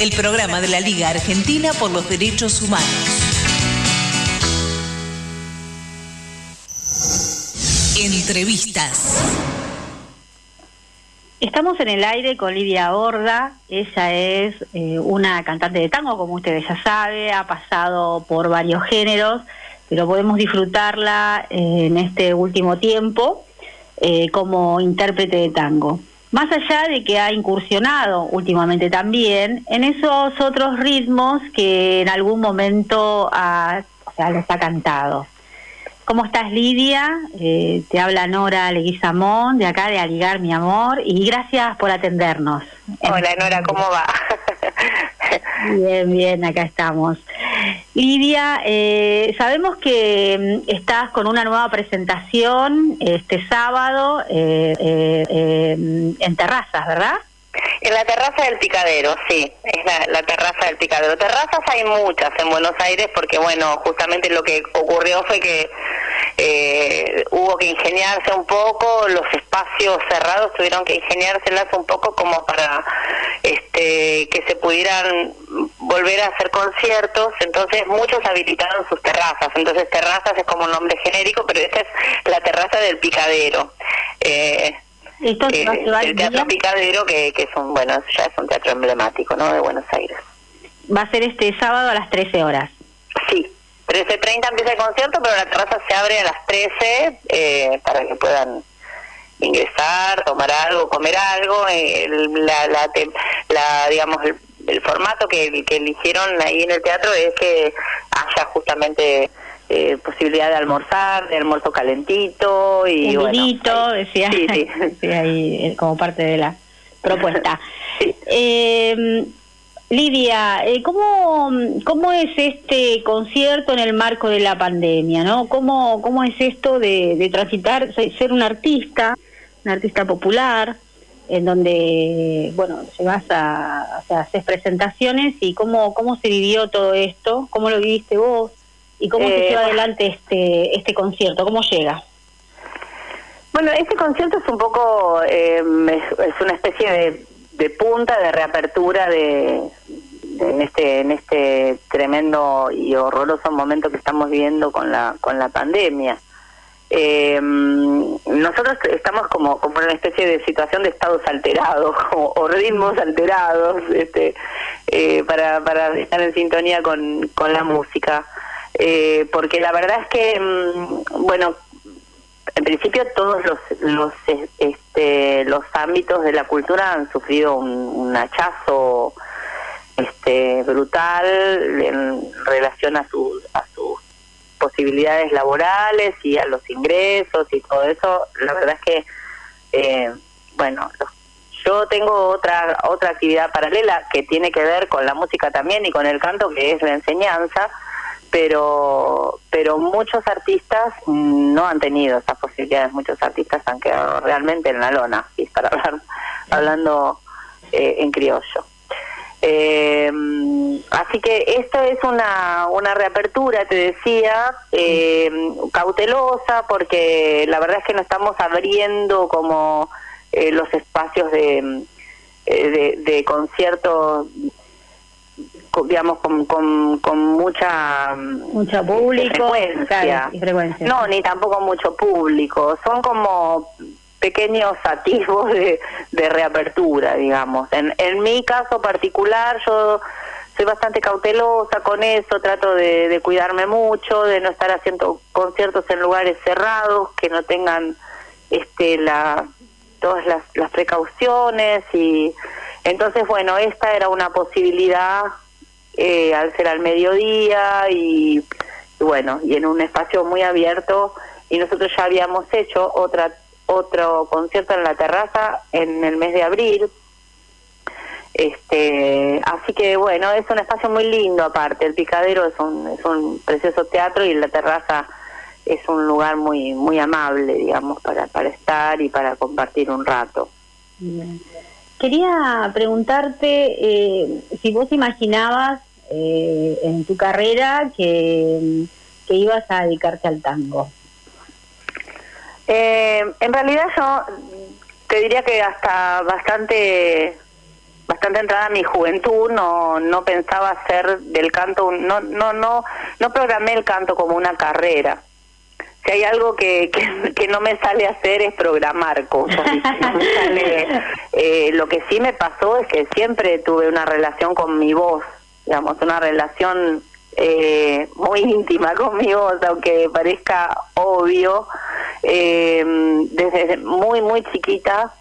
El programa de la Liga Argentina por los Derechos Humanos. Entrevistas.
Estamos en el aire con Lidia Borda. Ella es eh, una cantante de tango, como ustedes ya saben, ha pasado por varios géneros, pero podemos disfrutarla eh, en este último tiempo eh, como intérprete de tango. Más allá de que ha incursionado últimamente también en esos otros ritmos que en algún momento ha, o sea, los ha cantado. ¿Cómo estás, Lidia? Eh, te habla Nora Leguizamón, de acá de Aligar, mi amor, y gracias por atendernos.
Hola, Nora, ¿cómo va? *laughs*
Bien, bien, acá estamos. Lidia, eh, sabemos que mm, estás con una nueva presentación este sábado eh, eh, eh, en Terrazas, ¿verdad?
En la terraza del Picadero, sí, es la, la terraza del Picadero. Terrazas hay muchas en Buenos Aires porque, bueno, justamente lo que ocurrió fue que eh, hubo que ingeniarse un poco, los espacios cerrados tuvieron que ingeniárselas un poco como para este, que se pudieran volver a hacer conciertos, entonces muchos habilitaron sus terrazas, entonces terrazas es como un nombre genérico, pero esta es la terraza del Picadero. Eh,
Esto
eh,
va a llevar
el Teatro
día-
Picadero, que, que es un, bueno, ya es un teatro emblemático, ¿no?, de Buenos Aires.
Va a ser este sábado a las 13 horas.
Sí, 13.30 empieza el concierto, pero la terraza se abre a las 13 eh, para que puedan ingresar, tomar algo, comer algo. eh, el- la, la, la, digamos, el, el formato que, que eligieron ahí en el teatro es que haya justamente eh, posibilidad de almorzar, de almuerzo calentito y
un
bueno.
vinito, decía,
Sí, sí. *laughs*
decía ahí como parte de la propuesta. *laughs* Eh, Lidia, eh, ¿cómo, ¿cómo es este concierto en el marco de la pandemia? ¿no? ¿Cómo, cómo es esto de, de transitar, se- ser un artista, un artista popular, en donde, bueno, llegas a, o sea, haces presentaciones y cómo, cómo se vivió todo esto, cómo lo viviste vos y cómo se
Eh,
lleva adelante este, este concierto, cómo llega?
Bueno, este concierto es un poco, eh, es, es una especie de, de punta, de reapertura de, en este en este tremendo y horroroso momento que estamos viviendo con la con la pandemia. Eh, nosotros estamos como como en una especie de situación de estados alterados *laughs* o, ritmos alterados, este, eh, para para estar en sintonía con con la música. Eh, porque la verdad es que, mm, bueno, en principio todos los los este los ámbitos de la cultura han sufrido un, hachazo este brutal en relación a su a sus posibilidades laborales y a los ingresos y todo eso. La verdad es que eh, bueno yo tengo otra otra actividad paralela que tiene que ver con la música también y con el canto que es la enseñanza pero pero muchos artistas no han tenido esas posibilidades. Muchos artistas han quedado realmente en la lona y para hablar hablando eh, en criollo. Eh, así que esto es una, una reapertura, te decía, eh, cautelosa, porque la verdad es que no estamos abriendo como eh, los espacios de, eh, de, de conciertos, co- digamos, con, con, con mucha
mucho público
frecuencia.
y frecuencia.
No, ni tampoco mucho público. Son como pequeños atisbos de, de reapertura, digamos. En, en mi caso particular, yo soy bastante cautelosa con eso, trato de, de cuidarme mucho, de no estar haciendo conciertos en lugares cerrados que no tengan este la todas las, las precauciones y entonces bueno esta era una posibilidad eh, al ser al mediodía y, bueno y en un espacio muy abierto y nosotros ya habíamos hecho otra otro concierto en la terraza en el mes de abril. Este, así que bueno, es un espacio muy lindo aparte, el Picadero es un, es un precioso teatro y la terraza es un lugar muy muy amable, digamos, para, para estar y para compartir un rato.
Bien. Quería preguntarte eh, si vos imaginabas eh, en tu carrera que, que ibas a dedicarte al tango.
Eh, en realidad yo te diría que hasta bastante bastante entrada a mi juventud no no pensaba hacer del canto no no no no programé el canto como una carrera si hay algo que, que, no me sale hacer es programar cosas eh, lo que sí me pasó es que siempre tuve una relación con mi voz digamos una relación eh, muy íntima con mi voz aunque parezca obvio eh, desde muy muy chiquita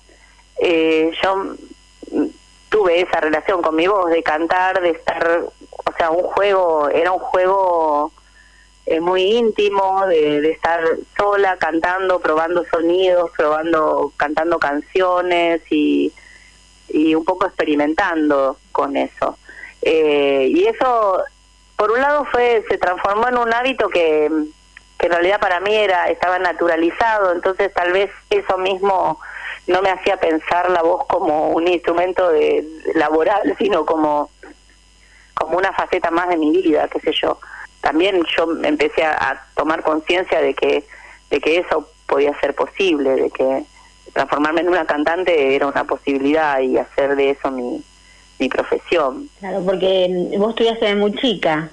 eh, yo tuve esa relación con mi voz de cantar de estar o sea un juego era un juego eh, muy íntimo de, estar sola cantando probando sonidos probando cantando canciones y y un poco experimentando con eso. Eh, y eso por un lado fue se transformó en un hábito que que en realidad para mí era estaba naturalizado entonces tal vez eso mismo no me hacía pensar la voz como un instrumento de laboral *laughs* sino como como una faceta más de mi vida qué sé yo también yo empecé a, a tomar conciencia de que de que eso podía ser posible de que transformarme en una cantante era una posibilidad y hacer de eso mi mi profesión
Claro, porque vos estudiaste muy chica.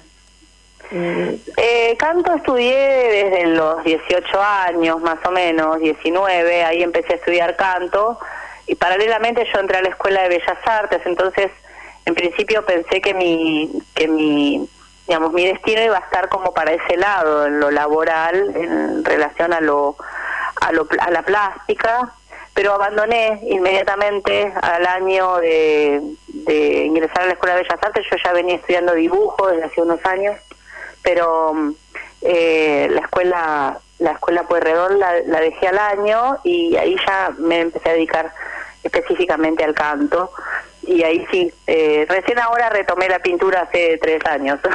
Eh, canto estudié desde los 18 años, más o menos, 19, ahí empecé a estudiar canto y paralelamente yo entré a la Escuela de Bellas Artes, entonces en principio pensé que mi, que mi, digamos, mi destino iba a estar como para ese lado, en lo laboral, en relación a lo, a, lo, a la plástica, pero abandoné inmediatamente al año de, ingresar a la Escuela de Bellas Artes, yo ya venía estudiando dibujo desde hace unos años pero eh, la escuela la escuela Pueyrredón la, la dejé al año y ahí ya me empecé a dedicar específicamente al canto y ahí sí eh, recién ahora retomé la pintura hace tres años *laughs*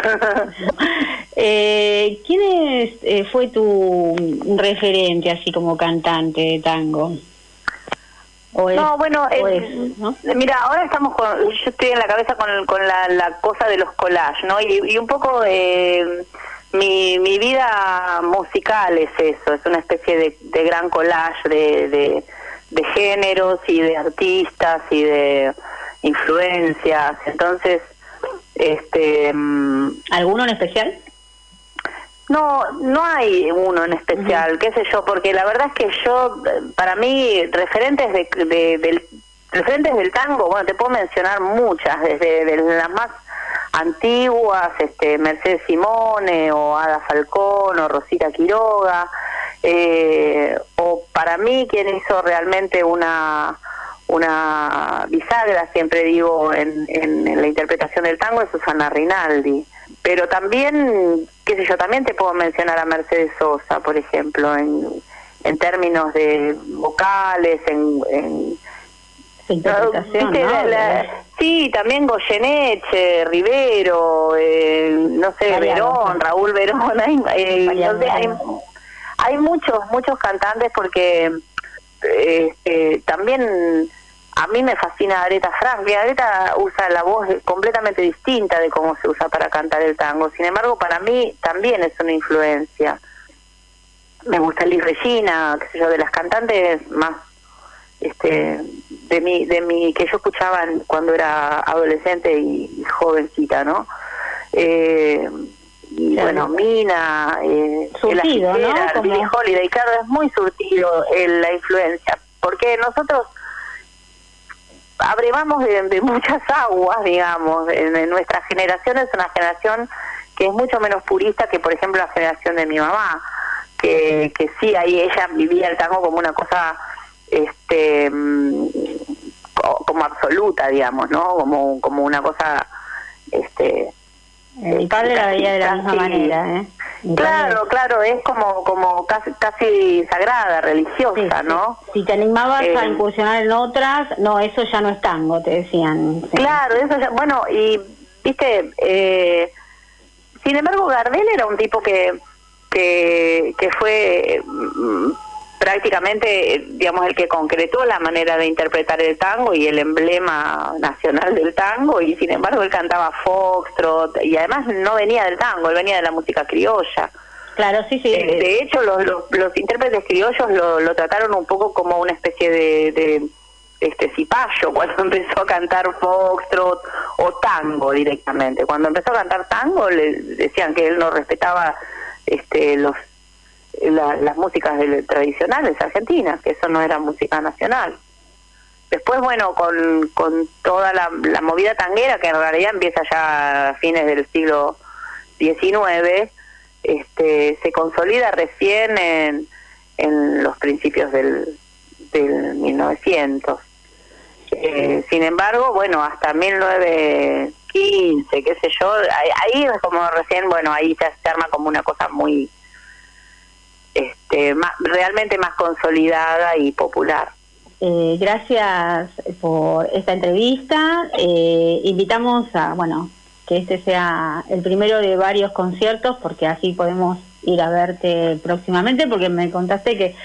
Eh, ¿Quién es, eh, fue tu referente así como cantante de tango? ¿O es-
no bueno
o es, ¿no?
mira ahora estamos con yo estoy en la cabeza con, con la, la cosa de los collages no y, y un poco eh, mi, mi vida musical es eso es una especie de, de gran collage de, de, de géneros y de artistas y de influencias entonces este mm,
¿Alguno en especial?
no, no hay uno en especial, qué sé yo, porque la verdad es que yo, para mí, referentes de, de- del referentes del tango, bueno, te puedo mencionar muchas, desde de las más antiguas, este, Mercedes Simone o Ada Falcón o Rosita Quiroga, eh, o para mí quien hizo realmente una una bisagra, siempre digo, en, en, en la interpretación del tango es Susana Rinaldi. Pero también, qué sé yo, también te puedo mencionar a Mercedes Sosa, por ejemplo, en, en términos de vocales, en...
interpretación,
¿viste?
¿no?
La- la- sí, también Goyeneche, Rivero, eh, no sé,
Mariano.
Verón, Raúl Verón, hay, eh,
Mariano.
no sé, hay, hay muchos, muchos cantantes porque este, también a mí me fascina Aretha Franklin. Aretha usa la voz completamente distinta de cómo se usa para cantar el tango. Sin embargo, para mí también es una influencia. Me gusta Liz Regina, qué sé yo, de las cantantes más este de mi de mi que yo escuchaba cuando era adolescente y, y jovencita, ¿no? Eh. Bueno, Mina, eh,
Surtido,
Ella
¿no?
Fitzgerald,
Como-
Billie Holiday, claro, es muy surtido el- la influencia, porque nosotros abrevamos de, de muchas aguas, digamos, en, en nuestra generación es una generación que es mucho menos purista que, por ejemplo, la generación de mi mamá, que, que sí, ahí ella vivía el tango como una cosa, este, mm, co- como absoluta, digamos, ¿no? Como, como una cosa, este,
Mi padre la veía de la misma manera, ¿eh?
Claro, claro, es como como casi, casi sagrada, religiosa, ¿no?
Si te animabas
Eh,
a incursionar en otras, no, eso ya no es tango, te decían. Sí.
Claro, eso ya, bueno, y viste, eh, sin embargo, Gardel era un tipo que, que, que fue mm, prácticamente, digamos, el que concretó la manera de interpretar el tango y el emblema nacional del tango, y sin embargo él cantaba foxtrot, y además no venía del tango, él venía de la música criolla.
Claro, sí, sí.
Eh, de hecho, los, los, los intérpretes criollos lo, lo trataron un poco como una especie de, de este cipayo *laughs* cuando empezó a cantar foxtrot o tango directamente. Cuando empezó a cantar tango le decían que él no respetaba este los la- las músicas del- tradicionales argentinas, que eso no era música nacional. Después, bueno, con, con toda la, movida tanguera, que en realidad empieza ya a fines del siglo XIX, este, se consolida recién en, en los principios del, del 1900. Eh, sin embargo, bueno, hasta 1915, qué sé yo, ahí, es como recién, bueno, ahí ya se arma como una cosa muy, este, más, realmente más consolidada y popular.
Eh, gracias por esta entrevista. Eh, invitamos a, bueno, que este sea el primero de varios conciertos, porque así podemos ir a verte próximamente, porque me contaste que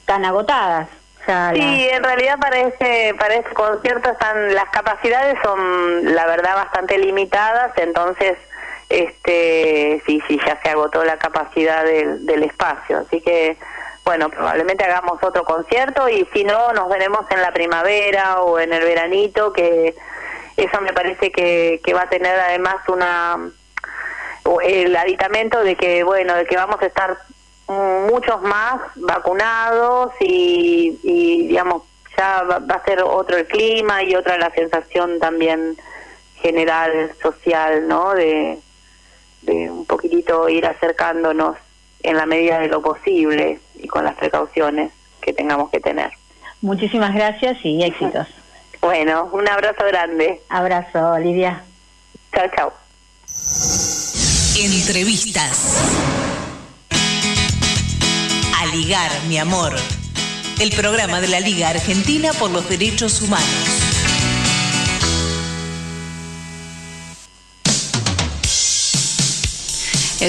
están agotadas. Ya
Sí,
las-
en realidad para ese, para ese concierto están, las capacidades son, la verdad, bastante limitadas, entonces, este, sí, sí, ya se agotó la capacidad del, del espacio, así que, bueno, probablemente hagamos otro concierto y si no, nos veremos en la primavera o en el veranito, que eso me parece que, que va a tener además una, el aditamento de que, bueno, de que vamos a estar muchos más vacunados y, y, digamos, ya va, va a ser otro el clima y otra la sensación también general, social, ¿no? De, de un poquitito ir acercándonos en la medida de lo posible y con las precauciones que tengamos que tener.
Muchísimas gracias y éxitos. *laughs*
Bueno, un abrazo grande.
Abrazo, Lidia.
Chao, chao.
Entrevistas. A ligar, mi amor. El programa de la Liga Argentina por los Derechos Humanos.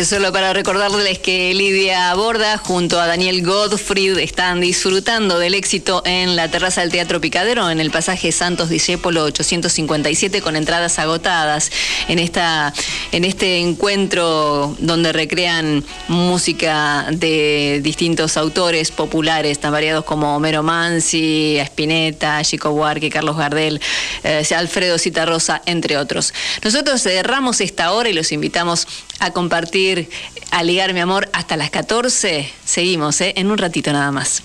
Solo para recordarles que Lidia Borda junto a Daniel Godfried están disfrutando del éxito en la terraza del Teatro Picadero en el pasaje Santos Discépolo 857 con entradas agotadas en esta en este encuentro donde recrean música de distintos autores populares tan variados como Homero Mansi, Spinetta, Chico Buarque, Carlos Gardel, eh, Alfredo Citarrosa, entre otros. Nosotros cerramos esta hora y los invitamos a compartir a ligar mi amor hasta las 14. Seguimos, ¿eh? en un ratito nada más.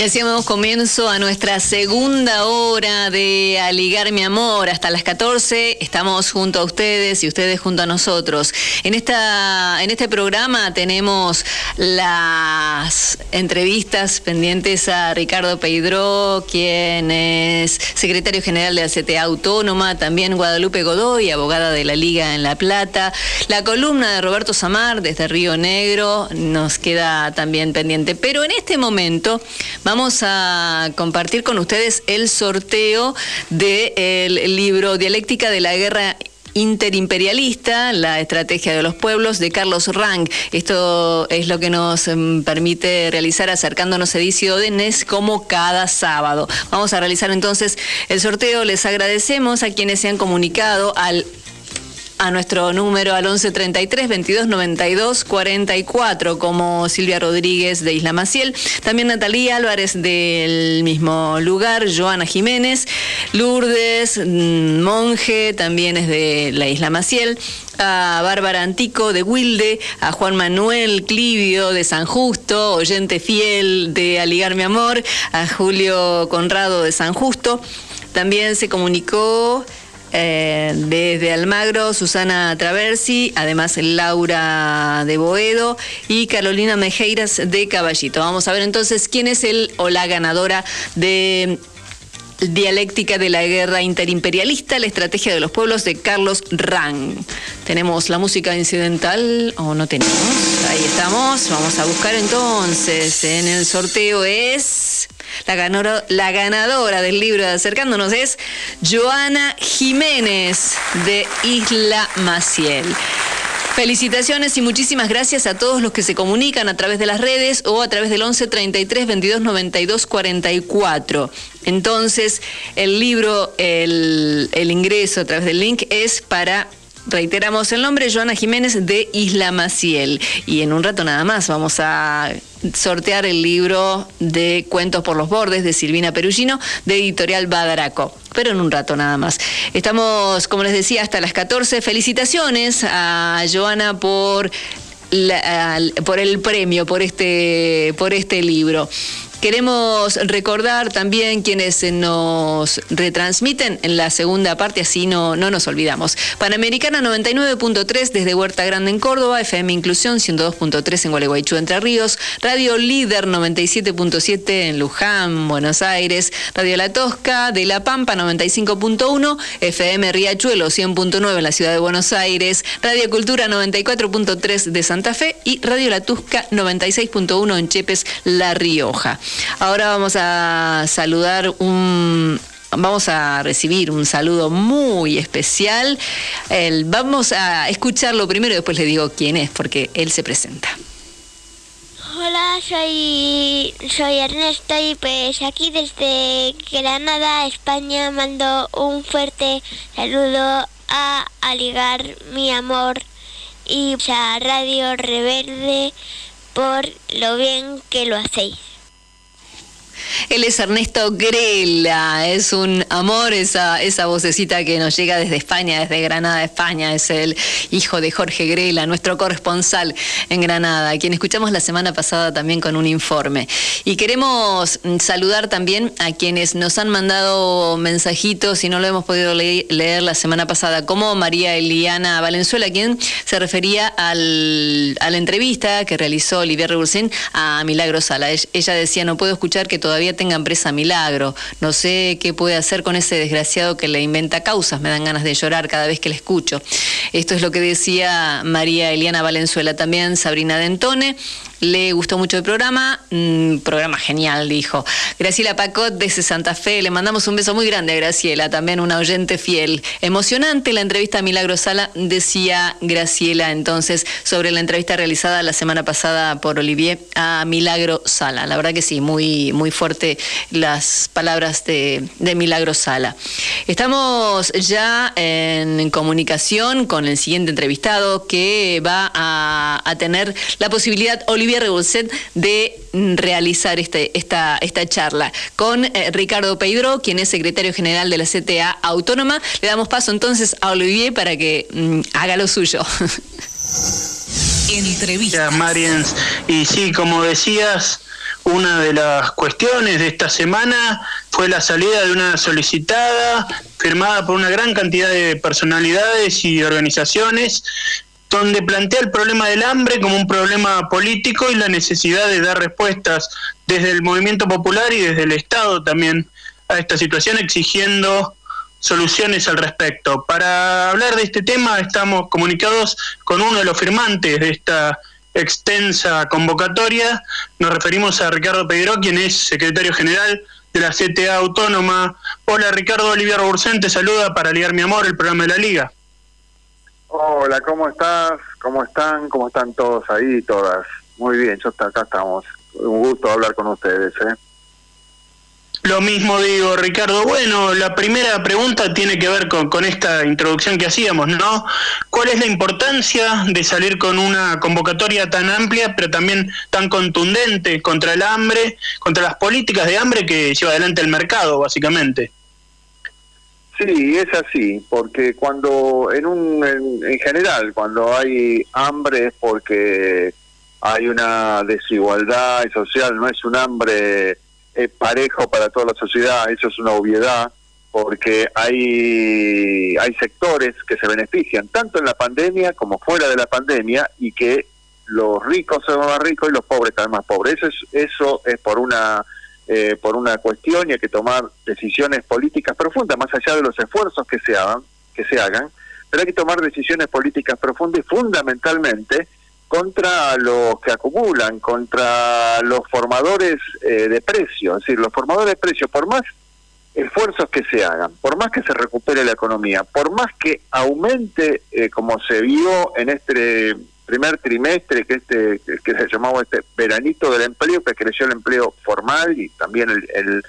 Y así comienzo a nuestra segunda hora de Aligar mi amor. Hasta las 14 estamos junto a ustedes y ustedes junto a nosotros. En, esta, en este programa tenemos las entrevistas pendientes a Ricardo Peidró, quien es secretario general de la CTA Autónoma, también Guadalupe Godoy, abogada de la Liga en La Plata. La columna de Roberto Samar desde Río Negro nos queda también pendiente. Pero en este momento vamos a compartir con ustedes el sorteo del libro Dialéctica de la Guerra Interimperialista, la estrategia de los pueblos de Carlos Rang. Esto es lo que nos mm, permite realizar acercándonos a Edicio Odenes como cada sábado. Vamos a realizar entonces el sorteo. Les agradecemos a quienes se han comunicado al a nuestro número al 11 33 22 92 44 como Silvia Rodríguez de Isla Maciel, también Natalia Álvarez del mismo lugar, Joana Jiménez, Lourdes mm, Monje también es de la Isla Maciel, a Bárbara Antico de Wilde, a Juan Manuel Clivio de San Justo, oyente fiel de Aligar mi amor, a Julio Conrado de San Justo, también se comunicó eh, desde Almagro, Susana Traversi, además Laura de Boedo y Carolina Mejeiras de Caballito. Vamos a ver entonces quién es el o la ganadora de Dialéctica de la Guerra Interimperialista, la estrategia de los pueblos de Carlos Rang. Tenemos la música incidental o no tenemos. Ahí estamos. Vamos a buscar entonces. En el sorteo es la ganadora, la ganadora del libro de Acercándonos es Joana Jiménez de Isla Maciel. Felicitaciones y muchísimas gracias a todos los que se comunican a través de las redes o a través del 11 33 22 92 44. Entonces, el libro, el, el ingreso a través del link es para Reiteramos el nombre, Joana Jiménez de Isla Maciel. Y en un rato nada más vamos a sortear el libro de Cuentos por los Bordes de Silvina Perugino de Editorial Badaraco. Pero en un rato nada más. Estamos, como les decía, hasta las 14. Felicitaciones a Joana por, la- por el premio, por este, por este libro. Queremos recordar también quienes nos retransmiten en la segunda parte, así no, no nos olvidamos. Panamericana 99.3 desde Huerta Grande en Córdoba, FM Inclusión 102.3 en Gualeguaychú, Entre Ríos, Radio Líder 97.7 en Luján, Buenos Aires, Radio La Tosca de La Pampa 95.1, FM Riachuelo 100.9 en la ciudad de Buenos Aires, Radio Cultura 94.3 de Santa Fe y Radio La Tusca 96.1 en Chepes, La Rioja. Ahora vamos a saludar un Vamos a recibir un saludo muy especial. El- vamos a escucharlo primero y después le digo quién es, porque él se presenta.
Hola, soy, soy Ernesto y pues aquí desde Granada, España, mando un fuerte saludo a Aligar mi amor y a Radio Reverde por lo bien que lo hacéis.
Él es Ernesto Grela, es un amor esa, esa vocecita que nos llega desde España, desde Granada, España. Es el hijo de Jorge Grela, nuestro corresponsal en Granada, a quien escuchamos la semana pasada también con un informe. Y queremos saludar también a quienes nos han mandado mensajitos y no lo hemos podido le- leer la semana pasada, como María Eliana Valenzuela, quien se refería al- a la entrevista que realizó Olivia Rebursén a Milagro Sala. Ell- Ella decía, no puedo escuchar que todavía tengan presa Milagro. No sé qué puede hacer con ese desgraciado que le inventa causas. Me dan ganas de llorar cada vez que le escucho. Esto es lo que decía María Eliana Valenzuela. También Sabrina Dentone. Le gustó mucho el programa, mm, programa genial, dijo. Graciela Pacot desde Santa Fe, le mandamos un beso muy grande a Graciela, también una oyente fiel. Emocionante la entrevista a Milagro Sala, decía Graciela entonces sobre la entrevista realizada la semana pasada por Olivier a Milagro Sala. La verdad que sí, muy, muy fuerte las palabras de, de Milagro Sala. Estamos ya en comunicación con el siguiente entrevistado que va a, a tener la posibilidad, Olivier Rebolset, de realizar este, esta, esta charla con eh, Ricardo Peidro, quien es secretario general de la CTA Autónoma. Le damos paso entonces a Olivier para que mm, haga lo suyo.
Gracias, Mariens. Y sí, como decías, una de las cuestiones de esta semana fue la salida de una solicitada firmada por una gran cantidad de personalidades y organizaciones donde plantea el problema del hambre como un problema político y la necesidad de dar respuestas desde el movimiento popular y desde el Estado también a esta situación, exigiendo soluciones al respecto. Para hablar de este tema estamos comunicados con uno de los firmantes de esta extensa convocatoria. Nos referimos a Ricardo Pedro, quien es secretario general de la CTA Autónoma. Hola Ricardo, Olivia Robursén te saluda para Ligar Mi Amor, el programa de la Liga.
Hola, ¿cómo estás? ¿Cómo están? ¿Cómo están todos ahí, todas? Muy bien, yo acá estamos. Un gusto hablar con ustedes, ¿eh?
Lo mismo digo, Ricardo. Bueno, la primera pregunta tiene que ver con, con esta introducción que hacíamos, ¿no? ¿Cuál es la importancia de salir con una convocatoria tan amplia, pero también tan contundente contra el hambre, contra las políticas de hambre que lleva adelante el mercado, básicamente?
Sí, es así, porque cuando, en, un, en, en general, cuando hay hambre es porque hay una desigualdad social, no es un hambre eh, parejo para toda la sociedad, eso es una obviedad. porque hay, hay sectores que se benefician tanto en la pandemia como fuera de la pandemia y que los ricos son más ricos y los pobres están más pobres. Eso es, eso es por una eh, por una cuestión y hay que tomar decisiones políticas profundas, más allá de los esfuerzos que se hagan, que se hagan, pero hay que tomar decisiones políticas profundas y fundamentalmente contra los que acumulan, contra los formadores eh, de precios, es decir, los formadores de precios, por más esfuerzos que se hagan, por más que se recupere la economía, por más que aumente, eh, como se vio en este primer trimestre, que este que se llamaba este veranito del empleo, que creció el empleo formal y también el, el,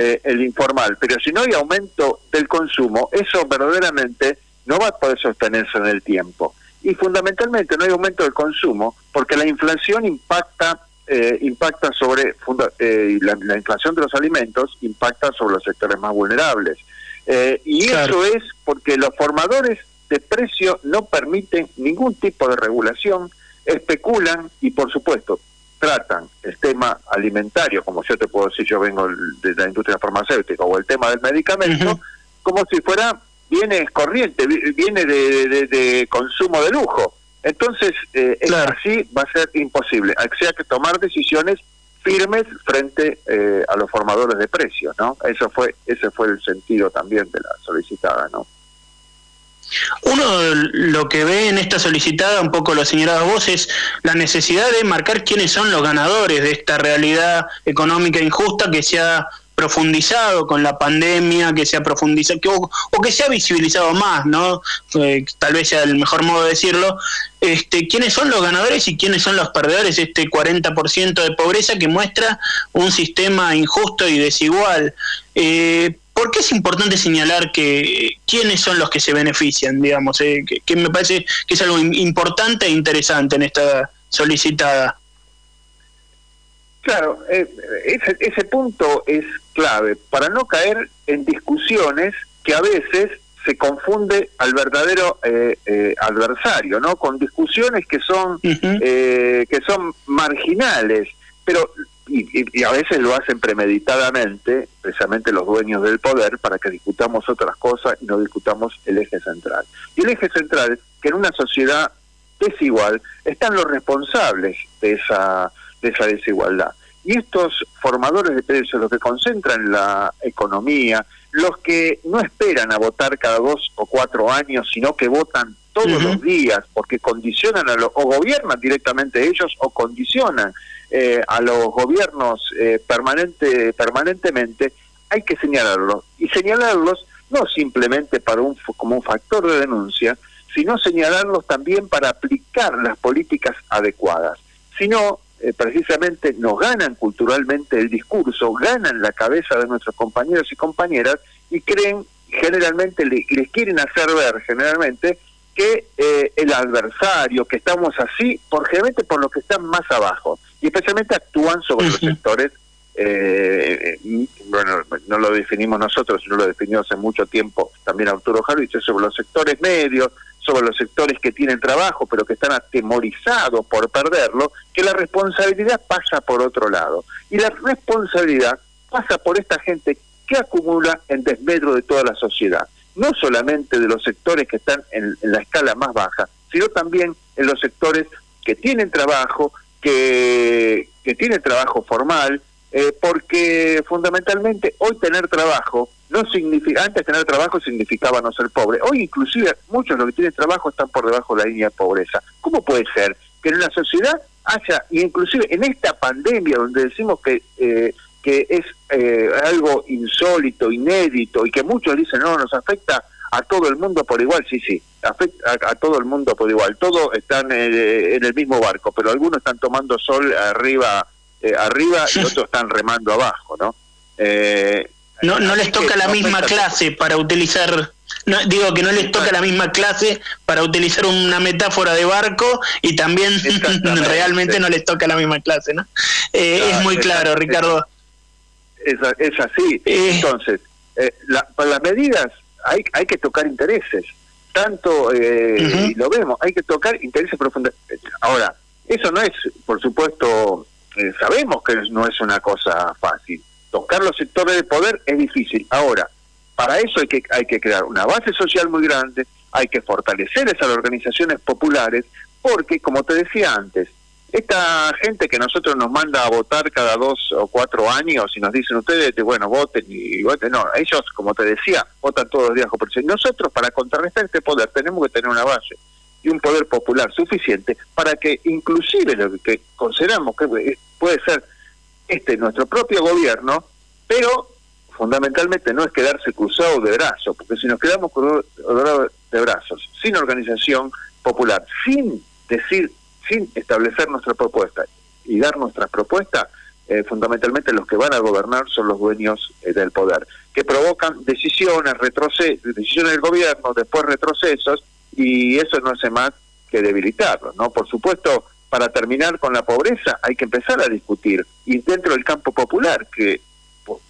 eh, el informal, pero si no hay aumento del consumo, eso verdaderamente no va a poder sostenerse en el tiempo. Y fundamentalmente no hay aumento del consumo porque la inflación impacta eh, impacta sobre funda- eh, la, la inflación de los alimentos impacta sobre los sectores más vulnerables. Eh, y eso es porque los formadores de precio no permiten ningún tipo de regulación especulan y por supuesto tratan el tema alimentario como yo te puedo decir yo vengo de la industria farmacéutica o el tema del medicamento como si fuera bienes corrientes vi- viene de, de- de consumo de lujo entonces, eh, así va a ser imposible. Hay que tomar decisiones firmes frente eh, a los formadores de precios, ¿no? Eso fue, ese fue el sentido también de la solicitada, ¿no?
Uno lo que ve en esta solicitada, un poco lo señalabas vos, es la necesidad de marcar quiénes son los ganadores de esta realidad económica injusta que se ha profundizado con la pandemia, que se ha profundizado, que, o, o que se ha visibilizado más, ¿no? Eh, tal vez sea el mejor modo de decirlo. Este, ¿Quiénes son los ganadores y quiénes son los perdedores? Este 40% de pobreza que muestra un sistema injusto y desigual. Eh, ¿Por qué es importante señalar que quiénes son los que se benefician, digamos? eh, que, que me parece que es algo im- importante e interesante en esta solicitada.
Claro, eh, ese, ese punto es clave para no caer en discusiones que a veces se confunde al verdadero eh, eh, adversario, ¿no? Con discusiones que son eh, que son marginales, pero y, y- a veces lo hacen premeditadamente, precisamente los dueños del poder, para que discutamos otras cosas y no discutamos el eje central. Y el eje central que en una sociedad desigual están los responsables de esa de esa desigualdad. Y estos formadores de precios, los que concentran la economía, los que no esperan a votar cada dos o cuatro años, sino que votan todos los días, porque condicionan a los, o gobiernan directamente ellos, o condicionan eh, a los gobiernos eh, permanente, permanentemente, hay que señalarlos. Y señalarlos no simplemente para un, como un factor de denuncia, sino señalarlos también para aplicar las políticas adecuadas. Si no, eh, precisamente nos ganan culturalmente el discurso, ganan la cabeza de nuestros compañeros y compañeras y creen, generalmente le- les quieren hacer ver generalmente que eh, el adversario, que estamos así, por generalmente por los que están más abajo, y especialmente actúan sobre los sectores, eh, bueno, no lo definimos nosotros, no lo definió hace mucho tiempo también Arturo Jarvis, sobre los sectores medios, sobre los sectores que tienen trabajo, pero que están atemorizados por perderlo, que la responsabilidad pasa por otro lado. Y la responsabilidad pasa por esta gente que acumula en desmedro de toda la sociedad, no solamente de los sectores que están en, la escala más baja, sino también en los sectores que tienen trabajo, que, que tienen trabajo formal, eh, porque fundamentalmente hoy tener trabajo no significa, antes tener trabajo significaba no ser pobre, hoy inclusive muchos de los que tienen trabajo están por debajo de la línea de pobreza. ¿Cómo puede ser que en una sociedad haya, y inclusive en esta pandemia donde decimos que, eh, que es eh, algo insólito, inédito, y que muchos dicen, no, nos afecta a todo el mundo por igual, sí, sí, afecta a, a todo el mundo por igual, todos están eh, en el mismo barco, pero algunos están tomando sol arriba, eh, arriba y otros están remando abajo, ¿no? Eh,
No, no les toca la
no
misma
afecta-
clase para utilizar, no, digo que no les toca la misma clase para utilizar una metáfora de barco y también *laughs* realmente no les toca la misma clase, ¿no? Eh,
Claro,
es muy claro. Ricardo.
Es, es así. Entonces, eh, la- para las medidas hay, hay que tocar intereses. Tanto, eh, y lo vemos, hay que tocar intereses profundos. Ahora, eso no es, por supuesto, eh, sabemos que no es una cosa fácil. Tocar los sectores de poder es difícil. Ahora, para eso hay que, hay que crear una base social muy grande, hay que fortalecer esas organizaciones populares, porque, como te decía antes, esta gente que nosotros nos manda a votar cada dos o cuatro años y nos dicen ustedes, bueno, voten y voten, no, ellos, como te decía, votan todos los días por Nosotros, para contrarrestar este poder, tenemos que tener una base y un poder popular suficiente para que inclusive lo que consideramos que puede ser este nuestro propio gobierno, pero fundamentalmente no es quedarse cruzado de brazos, porque si nos quedamos cruzados de brazos, sin organización popular, sin decir, sin establecer nuestra propuesta y dar nuestras propuestas, eh, fundamentalmente los que van a gobernar son los dueños eh, del poder, que provocan decisiones, retrocesos, decisiones del gobierno, después retrocesos, y eso no hace más que debilitarlo, ¿no? Por supuesto, para terminar con la pobreza hay que empezar a discutir, y dentro del campo popular, que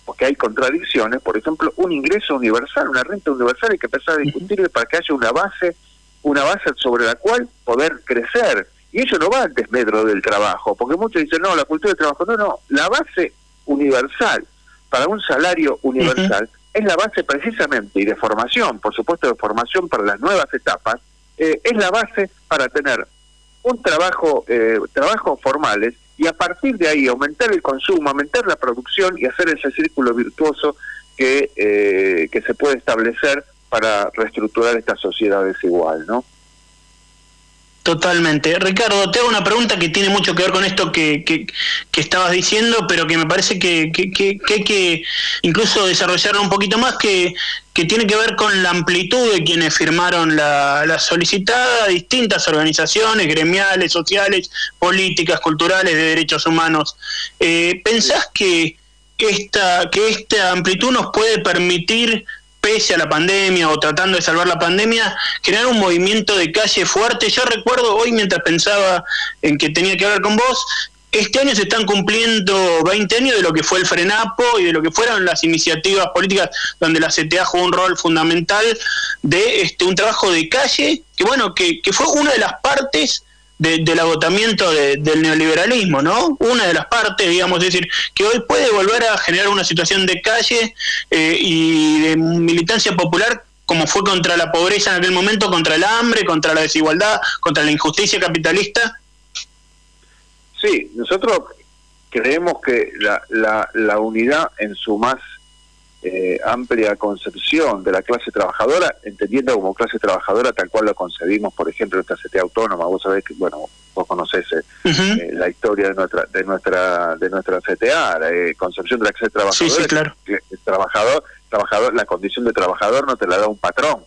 porque hay contradicciones, por ejemplo, un ingreso universal, una renta universal, hay que empezar a discutir para que haya una base, una base sobre la cual poder crecer. Y eso no va al desmedro del trabajo, porque muchos dicen, no, la cultura del trabajo, no, no, la base universal para un salario universal es la base precisamente, y de formación, por supuesto de formación para las nuevas etapas, eh, es la base para tener un trabajo, eh, trabajos formales y a partir de ahí aumentar el consumo, aumentar la producción y hacer ese círculo virtuoso que, eh, que se puede establecer para reestructurar esta sociedad desigual, ¿no?
Totalmente. Ricardo, te hago una pregunta que tiene mucho que ver con esto que, que, estabas diciendo, pero que me parece que, que, hay que incluso desarrollarlo un poquito más, que, que tiene que ver con la amplitud de quienes firmaron la, la solicitada, distintas organizaciones gremiales, sociales, políticas, culturales, de derechos humanos. Eh, ¿Pensás que esta, que esta amplitud nos puede permitir pese a la pandemia o tratando de salvar la pandemia, crear un movimiento de calle fuerte. Yo recuerdo hoy, mientras pensaba en que tenía que hablar con vos, este año se están cumpliendo 20 años de lo que fue el FRENAPO y de lo que fueron las iniciativas políticas donde la CTA jugó un rol fundamental de este un trabajo de calle, que bueno, que, que fue una de las partes del agotamiento del neoliberalismo, ¿no? Una de las partes, digamos, es decir, que hoy puede volver a generar una situación de calle eh, y de militancia popular como fue contra la pobreza en aquel momento, contra el hambre, contra la desigualdad, contra la injusticia capitalista.
Sí, nosotros creemos que la, la, la unidad en su más eh, amplia concepción de la clase trabajadora, entendiendo como clase trabajadora tal cual lo concebimos, por ejemplo, esta CTA autónoma. Vos sabés que, bueno, vos conocés eh, eh, la historia de nuestra de nuestra de nuestra CTA, la concepción de la clase trabajadora.
Sí, sí, claro.
trabajador, trabajador, la condición de trabajador no te la da un patrón.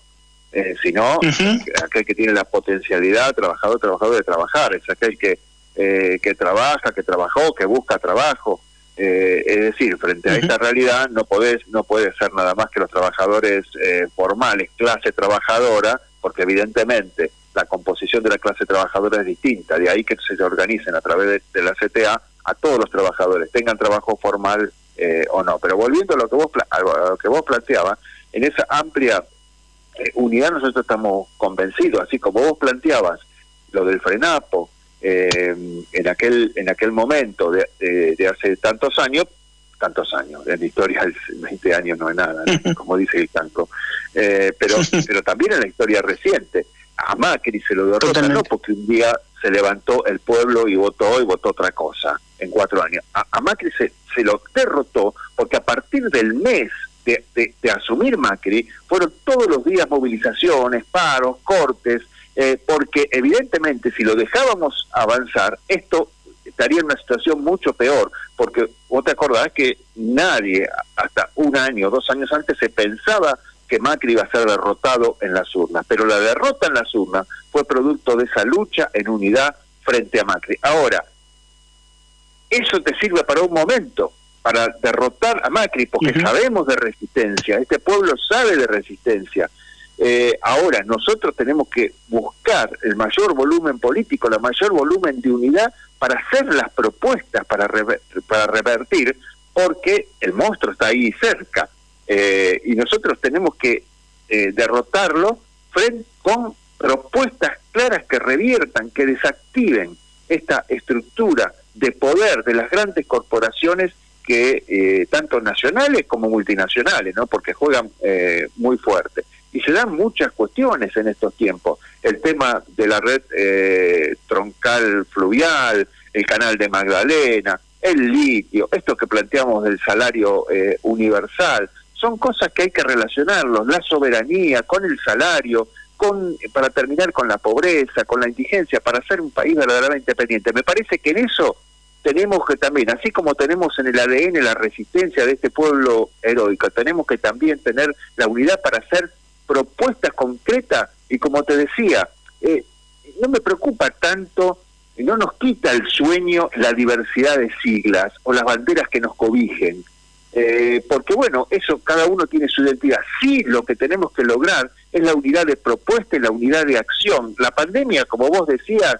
sino aquel que tiene la potencialidad, trabajador, trabajador de trabajar, es aquel que, que trabaja, que trabajó, que busca trabajo, eh, es decir, frente a esta realidad no podés, no puede ser nada más que los trabajadores eh, formales, clase trabajadora, porque evidentemente la composición de la clase trabajadora es distinta, de ahí que se organicen a través de, la CTA a todos los trabajadores, tengan trabajo formal eh, o no. Pero volviendo a lo que vos, a lo que vos planteabas, en esa amplia unidad nosotros estamos convencidos, así como vos planteabas lo del frenapo, eh, en aquel en aquel momento de, de, hace tantos años tantos años en la historia 20 *laughs* años no es nada *laughs* como dice el tanco eh, pero *laughs* pero también en la historia reciente. A Macri se lo derrota no porque un día se levantó el pueblo y votó y votó otra cosa en cuatro años. A, Macri se, se lo derrotó porque a partir del mes de, de asumir Macri fueron todos los días movilizaciones paros cortes eh, porque evidentemente si lo dejábamos avanzar, esto estaría en una situación mucho peor, porque vos te acordás que nadie, hasta un año, dos años antes, se pensaba que Macri iba a ser derrotado en las urnas, pero la derrota en las urnas fue producto de esa lucha en unidad frente a Macri. Ahora, eso te sirve para un momento, para derrotar a Macri, porque sabemos de resistencia, este pueblo sabe de resistencia, eh, ahora, nosotros tenemos que buscar el mayor volumen político, el mayor volumen de unidad para hacer las propuestas para, para revertir, porque el monstruo está ahí cerca. Eh, y nosotros tenemos que eh, derrotarlo frente, con propuestas claras que reviertan, que desactiven esta estructura de poder de las grandes corporaciones que eh, tanto nacionales como multinacionales, ¿no? Porque juegan muy fuerte. Y se dan muchas cuestiones en estos tiempos. El tema de la red eh, troncal fluvial, el canal de Magdalena, el litio, esto que planteamos del salario eh, universal, son cosas que hay que relacionarlos, la soberanía con el salario, con para terminar con la pobreza, con la indigencia, para ser un país verdaderamente independiente. Me parece que en eso tenemos que también, así como tenemos en el ADN la resistencia de este pueblo heroico, tenemos que también tener la unidad para hacer propuestas concretas y como te decía, eh, no me preocupa tanto, no nos quita el sueño la diversidad de siglas o las banderas que nos cobijen, eh, porque bueno, eso cada uno tiene su identidad. Sí, lo que tenemos que lograr es la unidad de propuesta y la unidad de acción. La pandemia, como vos decías,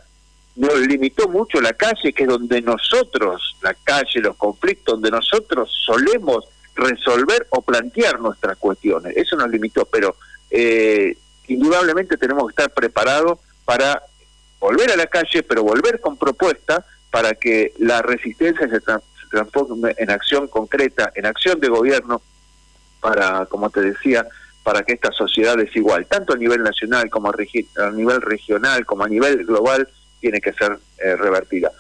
nos limitó mucho la calle, que es donde nosotros, la calle, los conflictos, donde nosotros solemos resolver o plantear nuestras cuestiones. Eso nos limitó, pero eh, indudablemente tenemos que estar preparados para volver a la calle, pero volver con propuestas para que la resistencia se, se transforme en acción concreta, en acción de gobierno, para, como te decía, para que esta sociedad desigual, tanto a nivel nacional como a, a nivel regional, como a nivel global, tiene que ser eh, revertida.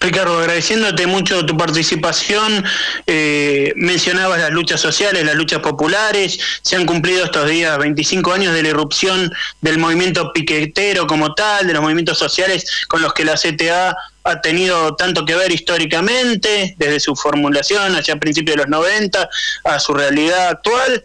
Ricardo, agradeciéndote mucho tu participación, eh, mencionabas las luchas sociales, las luchas populares, se han cumplido estos días 25 años de la irrupción del movimiento piquetero como tal, de los movimientos sociales con los que la CTA ha tenido tanto que ver históricamente, desde su formulación hacia principios de los 90 a su realidad actual,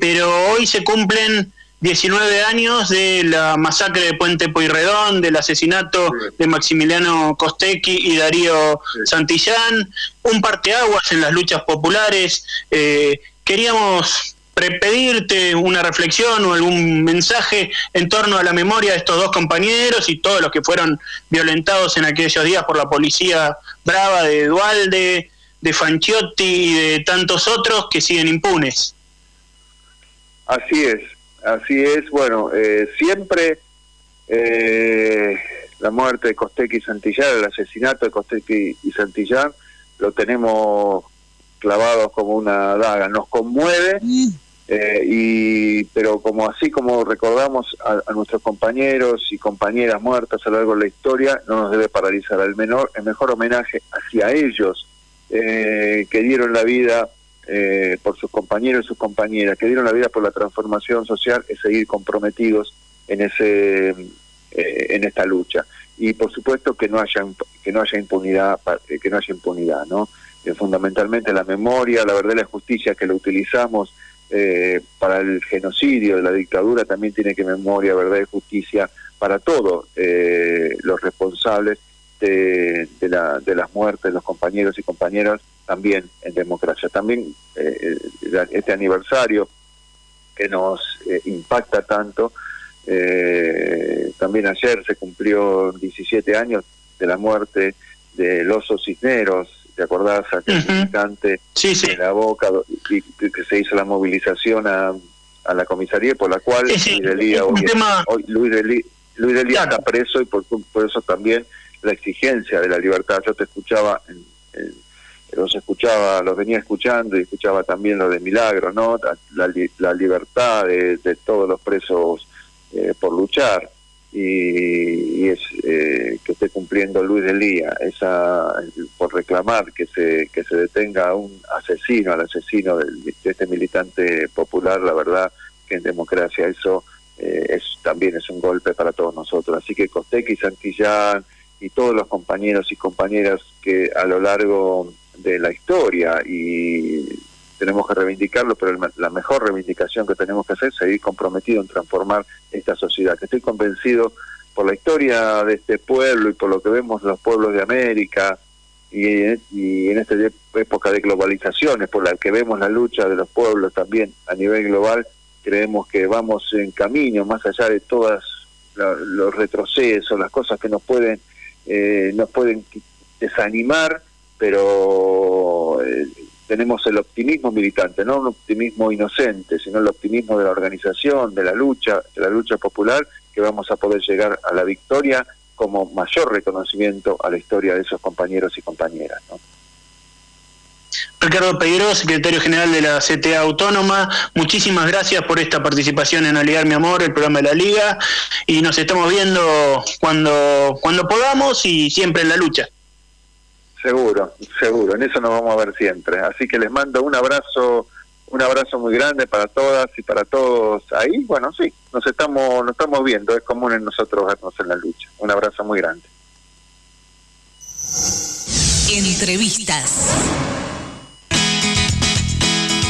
pero hoy se cumplen 19 años de la masacre de Puente Pueyrredón, del asesinato de Maximiliano Costecchi y Darío Santillán, un parteaguas en las luchas populares. Eh, queríamos pedirte una reflexión o algún mensaje en torno a la memoria de estos dos compañeros y todos los que fueron violentados en aquellos días por la policía brava de Dualde, de Fanchiotti y de tantos otros que siguen impunes.
Así es, Así es, bueno, eh, siempre eh, la muerte de Costequi y Santillán, el asesinato de Costequi y Santillán, lo tenemos clavados como una daga. Nos conmueve, eh, y pero como así como recordamos a, a, nuestros compañeros y compañeras muertas a lo largo de la historia, no nos debe paralizar. El, menor, el mejor homenaje hacia ellos que dieron la vida eh, por sus compañeros y sus compañeras que dieron la vida por la transformación social es seguir comprometidos en ese eh, en esta lucha. Y por supuesto que no haya que no haya impunidad eh, que no haya impunidad no eh, fundamentalmente la memoria la verdad y la justicia que lo utilizamos para el genocidio de la dictadura también tiene que memoria verdad y justicia para todos los responsables de, de, la, de las muertes de los compañeros y compañeras también en democracia. También eh, este aniversario que nos eh, impacta tanto, eh, también ayer se cumplió 17 años de la muerte del oso Cisneros, ¿te acordás? Aquel militante
sí, sí.
de la boca y, que se hizo la movilización a, a la comisaría por la cual
sí.
Luis Delía, hoy,
tema...
hoy Luis Delía, Luis Delía claro. está preso y por, por eso también la exigencia de la libertad. Yo te escuchaba en, los escuchaba, los venía escuchando y escuchaba también lo de Milagro, ¿no? La, la libertad de, de, todos los presos eh, por luchar y, y es eh, que esté cumpliendo Luis del Día, esa por reclamar que se que se detenga a un asesino, al asesino de, de este militante popular, la verdad que en democracia eso eh, es también es un golpe para todos nosotros. Así que Costequi, Santillán y todos los compañeros y compañeras que a lo largo de la historia y tenemos que reivindicarlo, pero la mejor reivindicación que tenemos que hacer es seguir comprometido en transformar esta sociedad, que estoy convencido por la historia de este pueblo y por lo que vemos los pueblos de América y, y en esta época de globalizaciones, por la que vemos la lucha de los pueblos también a nivel global, creemos que vamos en camino, más allá de todas los retrocesos, las cosas que nos pueden, eh, nos pueden desanimar, pero eh, tenemos el optimismo militante, no un optimismo inocente, sino el optimismo de la organización, de la lucha, de la lucha popular, que vamos a poder llegar a la victoria como mayor reconocimiento a la historia de esos compañeros y compañeras. ¿no?
Ricardo Pedro, secretario general de la CTA Autónoma. Muchísimas gracias por esta participación en Aligar Mi Amor, el programa de la Liga. Y nos estamos viendo cuando, cuando podamos y siempre en la lucha.
Seguro, seguro, en eso nos vamos a ver siempre. Así que les mando un abrazo, un abrazo muy grande para todas y para todos ahí. Bueno, sí, nos estamos, nos estamos viendo, es común en nosotros vernos en la lucha. Un abrazo muy grande.
Entrevistas.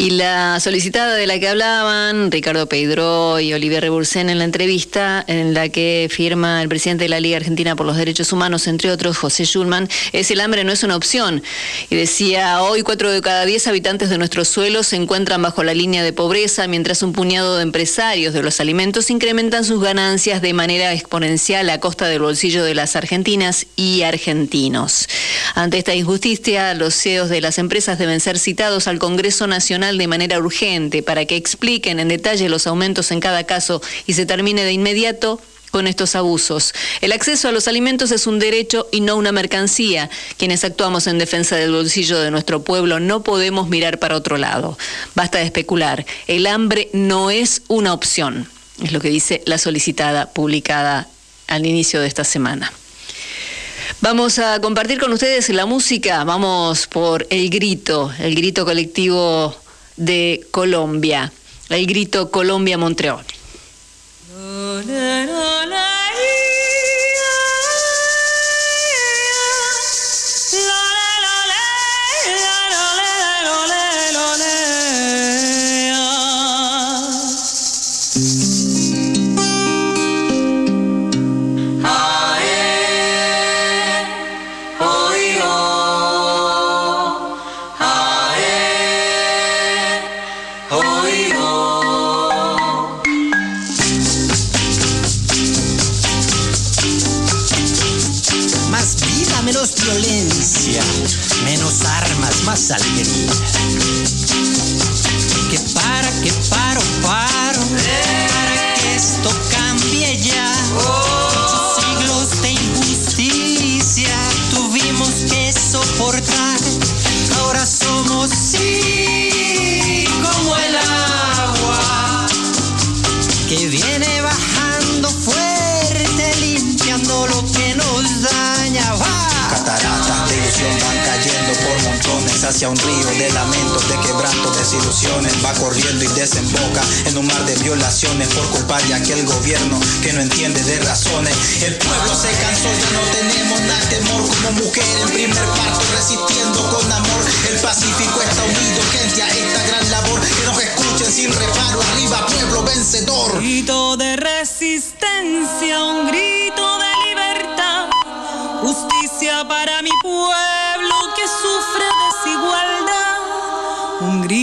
Y la solicitada de la que hablaban, Ricardo Pedro y Olivier Rebursen, en la entrevista en la que firma el presidente de la Liga Argentina por los Derechos Humanos, entre otros, José Schulman, es el hambre no es una opción. Y decía, hoy cuatro de cada diez habitantes de nuestro suelo se encuentran bajo la línea de pobreza, mientras un puñado de empresarios de los alimentos incrementan sus ganancias de manera exponencial a costa del bolsillo de las argentinas y argentinos. Ante esta injusticia, los CEOs de las empresas deben ser citados al Congreso Nacional de manera urgente para que expliquen en detalle los aumentos en cada caso y se termine de inmediato con estos abusos. El acceso a los alimentos es un derecho y no una mercancía. Quienes actuamos en defensa del bolsillo de nuestro pueblo no podemos mirar para otro lado. Basta de especular. El hambre no es una opción. Es lo que dice la solicitada publicada al inicio de esta semana. Vamos a compartir con ustedes la música. Vamos por El Grito, el grito colectivo de Colombia. El grito Colombia-Montreal.
Hacia un río de lamentos, de quebrantos, desilusiones. Va corriendo y desemboca en un mar de violaciones por culpa de aquel gobierno que no entiende de razones. El pueblo se cansó, ya no tenemos nada temor como mujer en primer parto, resistiendo con amor. El Pacífico está unido, gente, a esta gran labor. Que nos escuchen sin reparo, arriba pueblo vencedor.
grito de resistencia, un grito de libertad, justicia para mi pueblo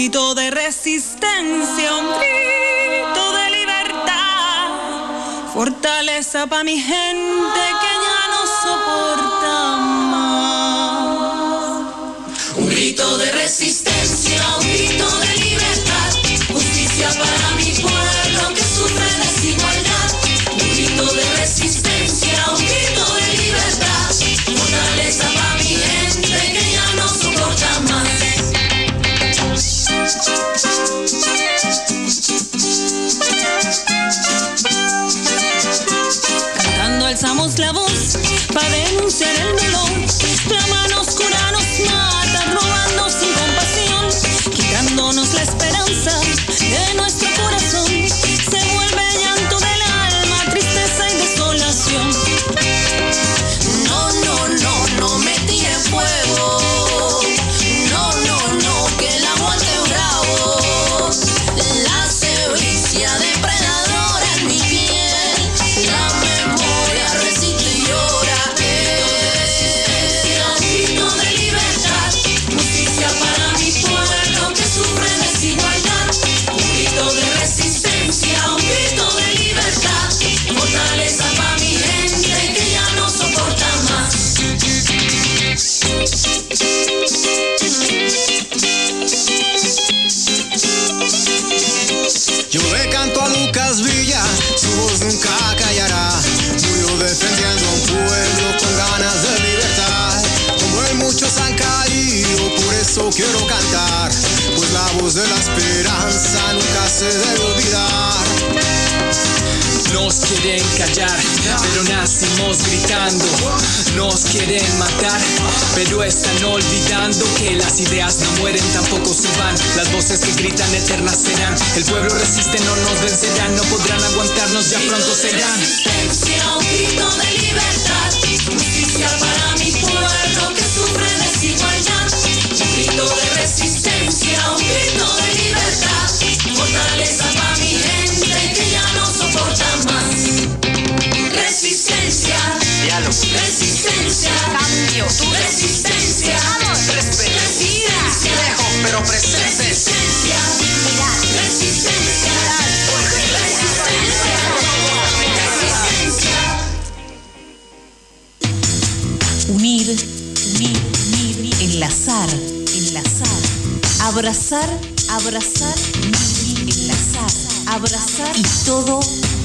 grito de resistencia, un grito de libertad, fortaleza para mi gente que
callar, pero nacimos gritando. Nos quieren matar, pero están olvidando que las ideas no mueren, tampoco se van. Las voces que gritan eternas serán. El pueblo resiste, no nos vencerán, no podrán aguantarnos, ya pronto serán.
Grito de libertad,
Cambio.
resistencia,
Resistencia. Lejos, pero presente.
Resistencia, resistencia, resistencia, resistencia.
Unir, unir, unir, enlazar, enlazar, abrazar, abrazar, unir, enlazar, abrazar y todo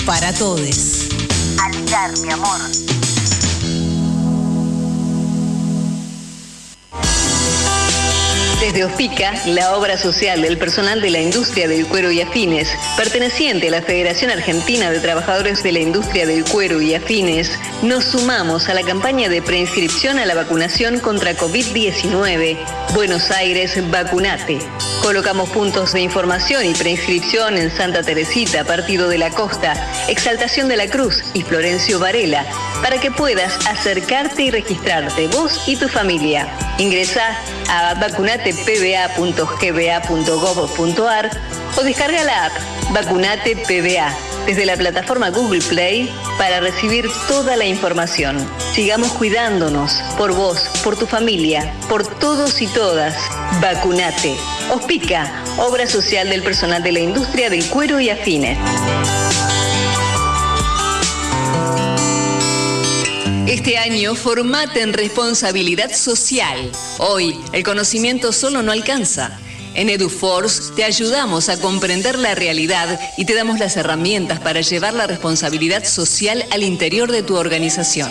para todos.
Aligar, mi amor.
Desde Ospica, la obra social del personal de la industria del cuero y afines, perteneciente a la Federación Argentina de Trabajadores de la Industria del Cuero y Afines, nos sumamos a la campaña de preinscripción a la vacunación contra COVID-19. Buenos Aires, vacunate. Colocamos puntos de información y preinscripción en Santa Teresita, Partido de la Costa, Exaltación de la Cruz y Florencio Varela, para que puedas acercarte y registrarte vos y tu familia. Ingresá a vacunatepba.gba.gov.ar o descarga la app Vacunate PBA desde la plataforma Google Play para recibir toda la información. Sigamos cuidándonos por vos, por tu familia, por todos y todas. Vacunate. Ospica, obra social del personal de la industria del cuero y afines. Este año formate en responsabilidad social. Hoy, el conocimiento solo no alcanza. En EduForce te ayudamos a comprender la realidad y te damos las herramientas para llevar la responsabilidad social al interior de tu organización.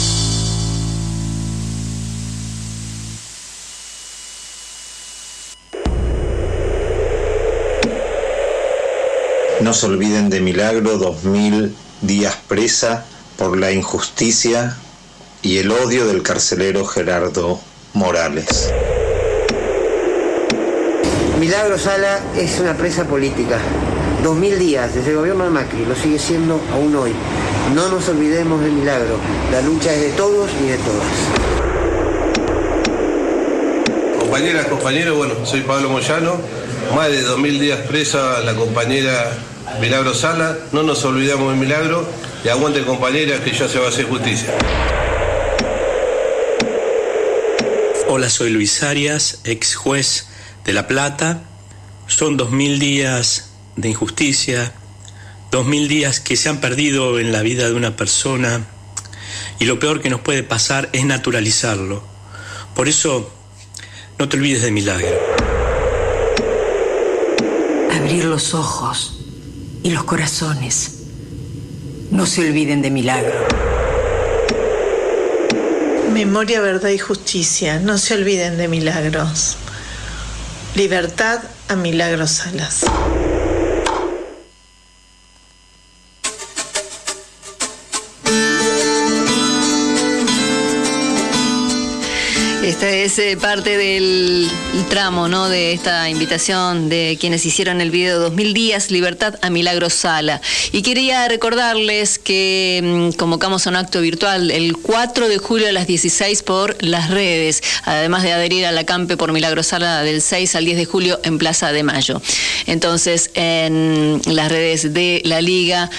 No se olviden de Milagro, 2000 días presa por la injusticia y el odio del carcelero Gerardo Morales.
Milagro Sala es una presa política. 2000 días desde el gobierno de Macri, lo sigue siendo aún hoy. No nos olvidemos de Milagro. La lucha es de todos y de todas.
Compañeras, compañeros, bueno, soy Pablo Moyano, más de 2.000 días presa la compañera Milagro Sala, no nos olvidamos de Milagro y aguante compañeras que ya se va a hacer justicia.
Hola, soy Luis Arias, ex juez de La Plata. Son 2.000 días de injusticia, dos mil días que se han perdido en la vida de una persona y lo peor que nos puede pasar es naturalizarlo. Por eso, no te olvides de milagro.
Abrir los ojos y los corazones. No se olviden de milagro.
Memoria, verdad y justicia. No se olviden de milagros. Libertad a Milagros Salas.
Es eh, parte del tramo, ¿no? De esta invitación de quienes hicieron el video 2000 días, libertad a Milagro Sala. Y quería recordarles que mm, convocamos a un acto virtual el 4 de julio a las 16 por las redes, además de adherir a la Campe por Milagro Sala del 6 al 10 de julio en Plaza de Mayo. Entonces, en las redes de la Liga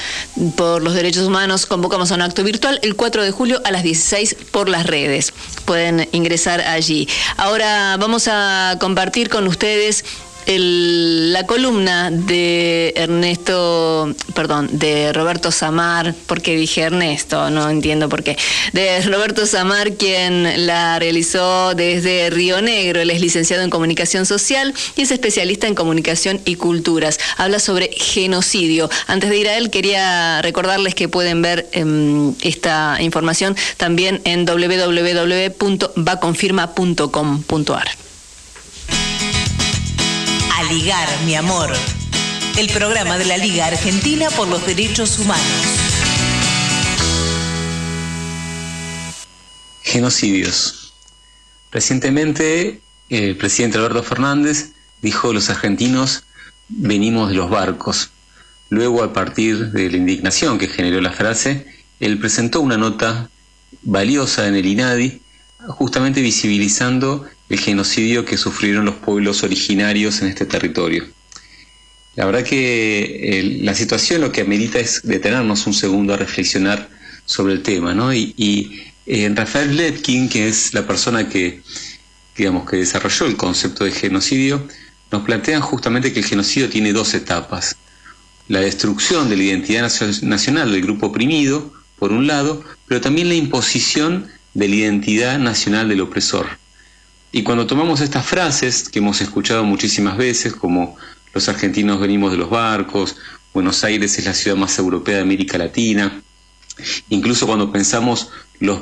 por los Derechos Humanos convocamos a un acto virtual el 4 de julio a las 16 por las redes. Pueden ingresar allí. Ahora vamos a compartir con ustedes el- la columna de Ernesto, perdón, de Roberto Samar, porque dije Ernesto, no entiendo por qué, de Roberto Samar, quien la realizó desde Río Negro. Él es licenciado en comunicación social y es especialista en comunicación y culturas. Habla sobre genocidio. Antes de ir a él, quería recordarles que pueden ver em, esta información también en www.vaconfirma.com.ar.
Ligar, mi amor. El programa de la Liga Argentina por los Derechos Humanos.
Genocidios. Recientemente, el presidente Alberto Fernández dijo los argentinos venimos de los barcos. Luego, a partir de la indignación que generó la frase, él presentó una nota valiosa en el INADI, justamente visibilizando el genocidio que sufrieron los pueblos originarios en este territorio. La verdad que eh, la situación lo que amerita es detenernos un segundo a reflexionar sobre el tema, ¿no? Y, y, eh, Rafael Lepkin, que es la persona que, digamos, que desarrolló el concepto de genocidio, nos plantean justamente que el genocidio tiene dos etapas. La destrucción de la identidad nacio- nacional del grupo oprimido, por un lado, pero también la imposición de la identidad nacional del opresor. Y cuando tomamos estas frases que hemos escuchado muchísimas veces, como los argentinos venimos de los barcos, Buenos Aires es la ciudad más europea de América Latina, incluso cuando pensamos los,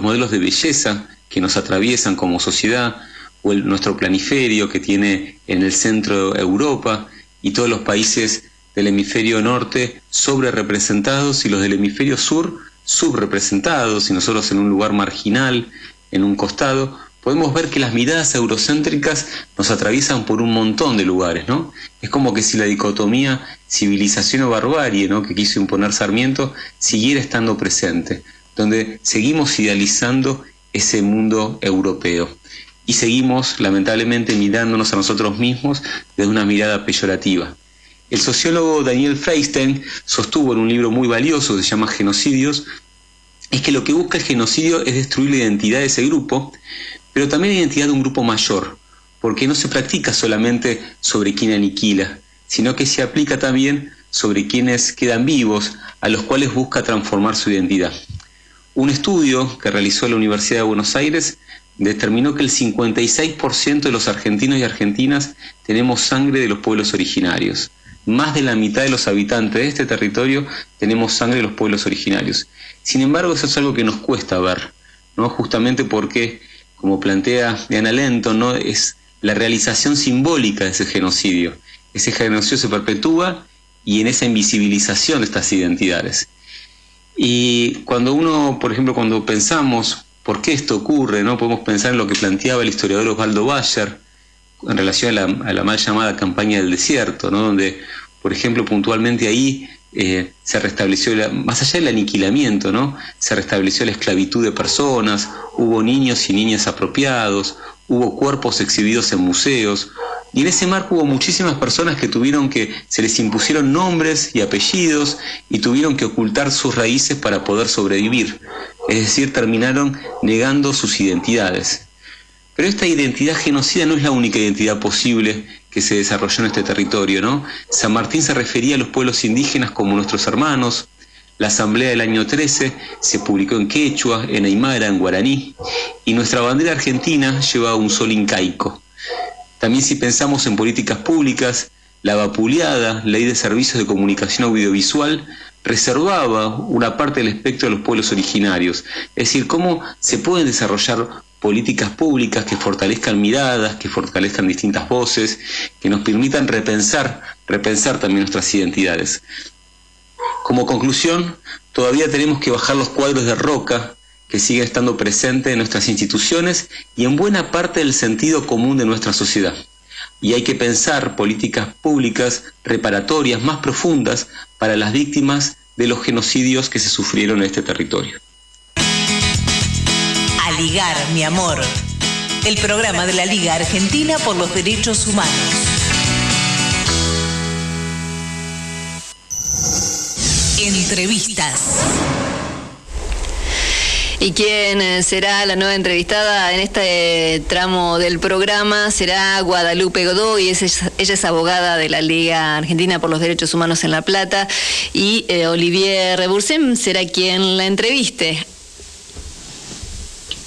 modelos de belleza que nos atraviesan como sociedad, o el- nuestro planiferio que tiene en el centro Europa y todos los países del hemisferio norte sobre representados y los del hemisferio sur subrepresentados y nosotros en un lugar marginal, en un costado, podemos ver que las miradas eurocéntricas nos atraviesan por un montón de lugares, ¿no? Es como que si la dicotomía civilización o barbarie, ¿no? que quiso imponer Sarmiento, siguiera estando presente, donde seguimos idealizando ese mundo europeo y seguimos lamentablemente mirándonos a nosotros mismos desde una mirada peyorativa. El sociólogo Daniel Freistein sostuvo en un libro muy valioso que se llama Genocidios, es que lo que busca el genocidio es destruir la identidad de ese grupo, pero también la identidad de un grupo mayor, porque no se practica solamente sobre quien aniquila, sino que se aplica también sobre quienes quedan vivos, a los cuales busca transformar su identidad. Un estudio que realizó la Universidad de Buenos Aires determinó que el 56% de los argentinos y argentinas tenemos sangre de los pueblos originarios. Más de la mitad de los habitantes de este territorio tenemos sangre de los pueblos originarios. Sin embargo, eso es algo que nos cuesta ver, ¿no? Justamente porque, como plantea Diana Lento, ¿no? es la realización simbólica de ese genocidio. Ese genocidio se perpetúa y en esa invisibilización de estas identidades. Y cuando uno, por ejemplo, cuando pensamos por qué esto ocurre, ¿no? podemos pensar en lo que planteaba el historiador Osvaldo Bayer en relación a la, a la mal llamada campaña del desierto, ¿no? donde, por ejemplo, puntualmente ahí eh, se restableció, la- más allá del aniquilamiento, ¿no? se restableció la esclavitud de personas, hubo niños y niñas apropiados, hubo cuerpos exhibidos en museos, y en ese marco hubo muchísimas personas que tuvieron que, se les impusieron nombres y apellidos y tuvieron que ocultar sus raíces para poder sobrevivir. Es decir, terminaron negando sus identidades. Pero esta identidad genocida no es la única identidad posible que se desarrolló en este territorio, ¿no? San Martín se refería a los pueblos indígenas como nuestros hermanos. La asamblea del año 13 se publicó en quechua, en aymara, en guaraní, y nuestra bandera argentina lleva un sol incaico. También si pensamos en políticas públicas, la vapuleada Ley de Servicios de Comunicación Audiovisual reservaba una parte del espectro de los pueblos originarios. Es decir, cómo se pueden desarrollar políticas públicas que fortalezcan miradas, que fortalezcan distintas voces, que nos permitan repensar, repensar también nuestras identidades. Como conclusión, todavía tenemos que bajar los cuadros de roca que siguen estando presentes en nuestras instituciones y en buena parte del sentido común de nuestra sociedad. Y hay que pensar políticas públicas reparatorias más profundas para las víctimas de los genocidios que se sufrieron en este territorio.
Ligar, mi amor. El programa de la Liga Argentina por los Derechos Humanos. Entrevistas.
Y quién eh, será la nueva entrevistada en este tramo del programa será Guadalupe Godoy, ella es abogada de la Liga Argentina por los Derechos Humanos en La Plata y eh, Olivier Rebursen será quien la entreviste.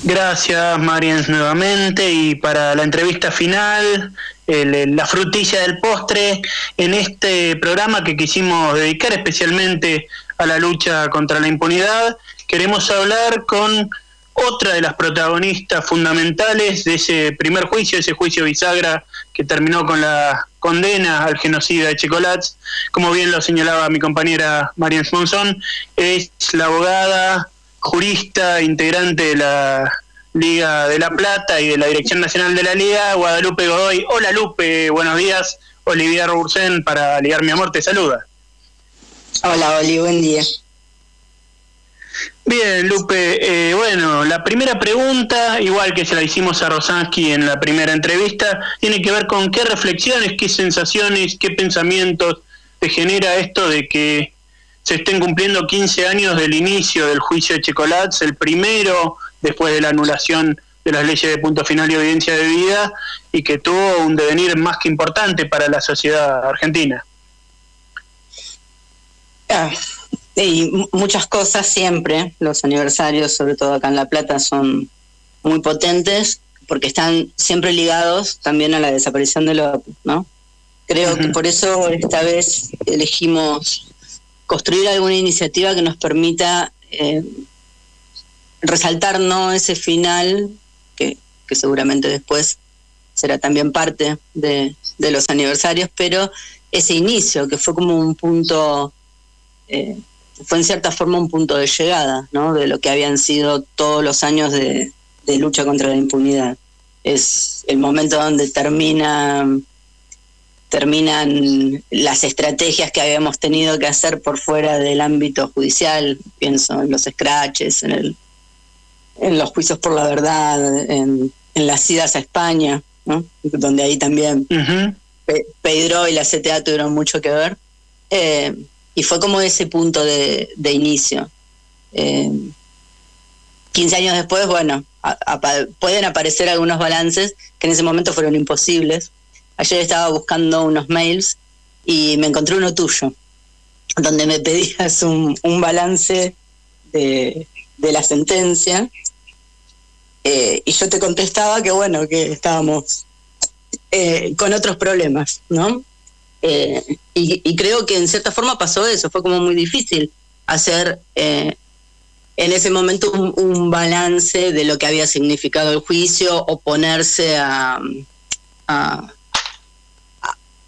Gracias, Mariens, nuevamente. Y para la entrevista final, el- la frutilla del postre, en este programa que quisimos dedicar especialmente a la lucha contra la impunidad, queremos hablar con otra de las protagonistas fundamentales de ese primer juicio, ese juicio bisagra que terminó con la condena al genocida de Chicolats. Como bien lo señalaba mi compañera Mariens Monzón, es la abogada jurista, integrante de la Liga de La Plata y de la Dirección Nacional de la Liga, Guadalupe Godoy. Hola Lupe, buenos días. Olivier Bursen para Ligar Mi Amor te saluda.
Hola Oli, buen día.
Bien, Lupe, eh, bueno, la primera pregunta, igual que se la hicimos a Rosansky en la primera entrevista, tiene que ver con qué reflexiones, qué sensaciones, qué pensamientos te genera esto de que se estén cumpliendo 15 años del inicio del juicio de Checolats, el primero después de la anulación de las leyes de punto final y evidencia de vida, y que tuvo un devenir más que importante para la sociedad argentina.
Ah, y mu- muchas cosas siempre, los aniversarios, sobre todo acá en La Plata, son muy potentes porque están siempre ligados también a la desaparición de López, ¿no? Creo que por eso esta vez elegimos construir alguna iniciativa que nos permita eh, resaltar no ese final, que, que seguramente después será también parte de, de los aniversarios, pero ese inicio, que fue como un punto eh, fue en cierta forma un punto de llegada, ¿no? De lo que habían sido todos los años de, de lucha contra la impunidad. Es el momento donde termina, terminan las estrategias que habíamos tenido que hacer por fuera del ámbito judicial. Pienso en los scratches, en, el, en los juicios por la verdad, en, en las idas a España, ¿no? Donde ahí también Pe- Pedro y la CTA tuvieron mucho que ver. Eh, y fue como ese punto de, de inicio. Eh, 15 años después, bueno, a- pueden aparecer algunos balances que en ese momento fueron imposibles. Ayer estaba buscando unos mails y me encontré uno tuyo, donde me *laughs* pedías un, un balance de, de la sentencia. Eh, y yo te contestaba que, bueno, que estábamos eh, con otros problemas, ¿no? Eh, y, creo que en cierta forma pasó eso, fue como muy difícil hacer en ese momento un, un balance de lo que había significado el juicio, oponerse a, a,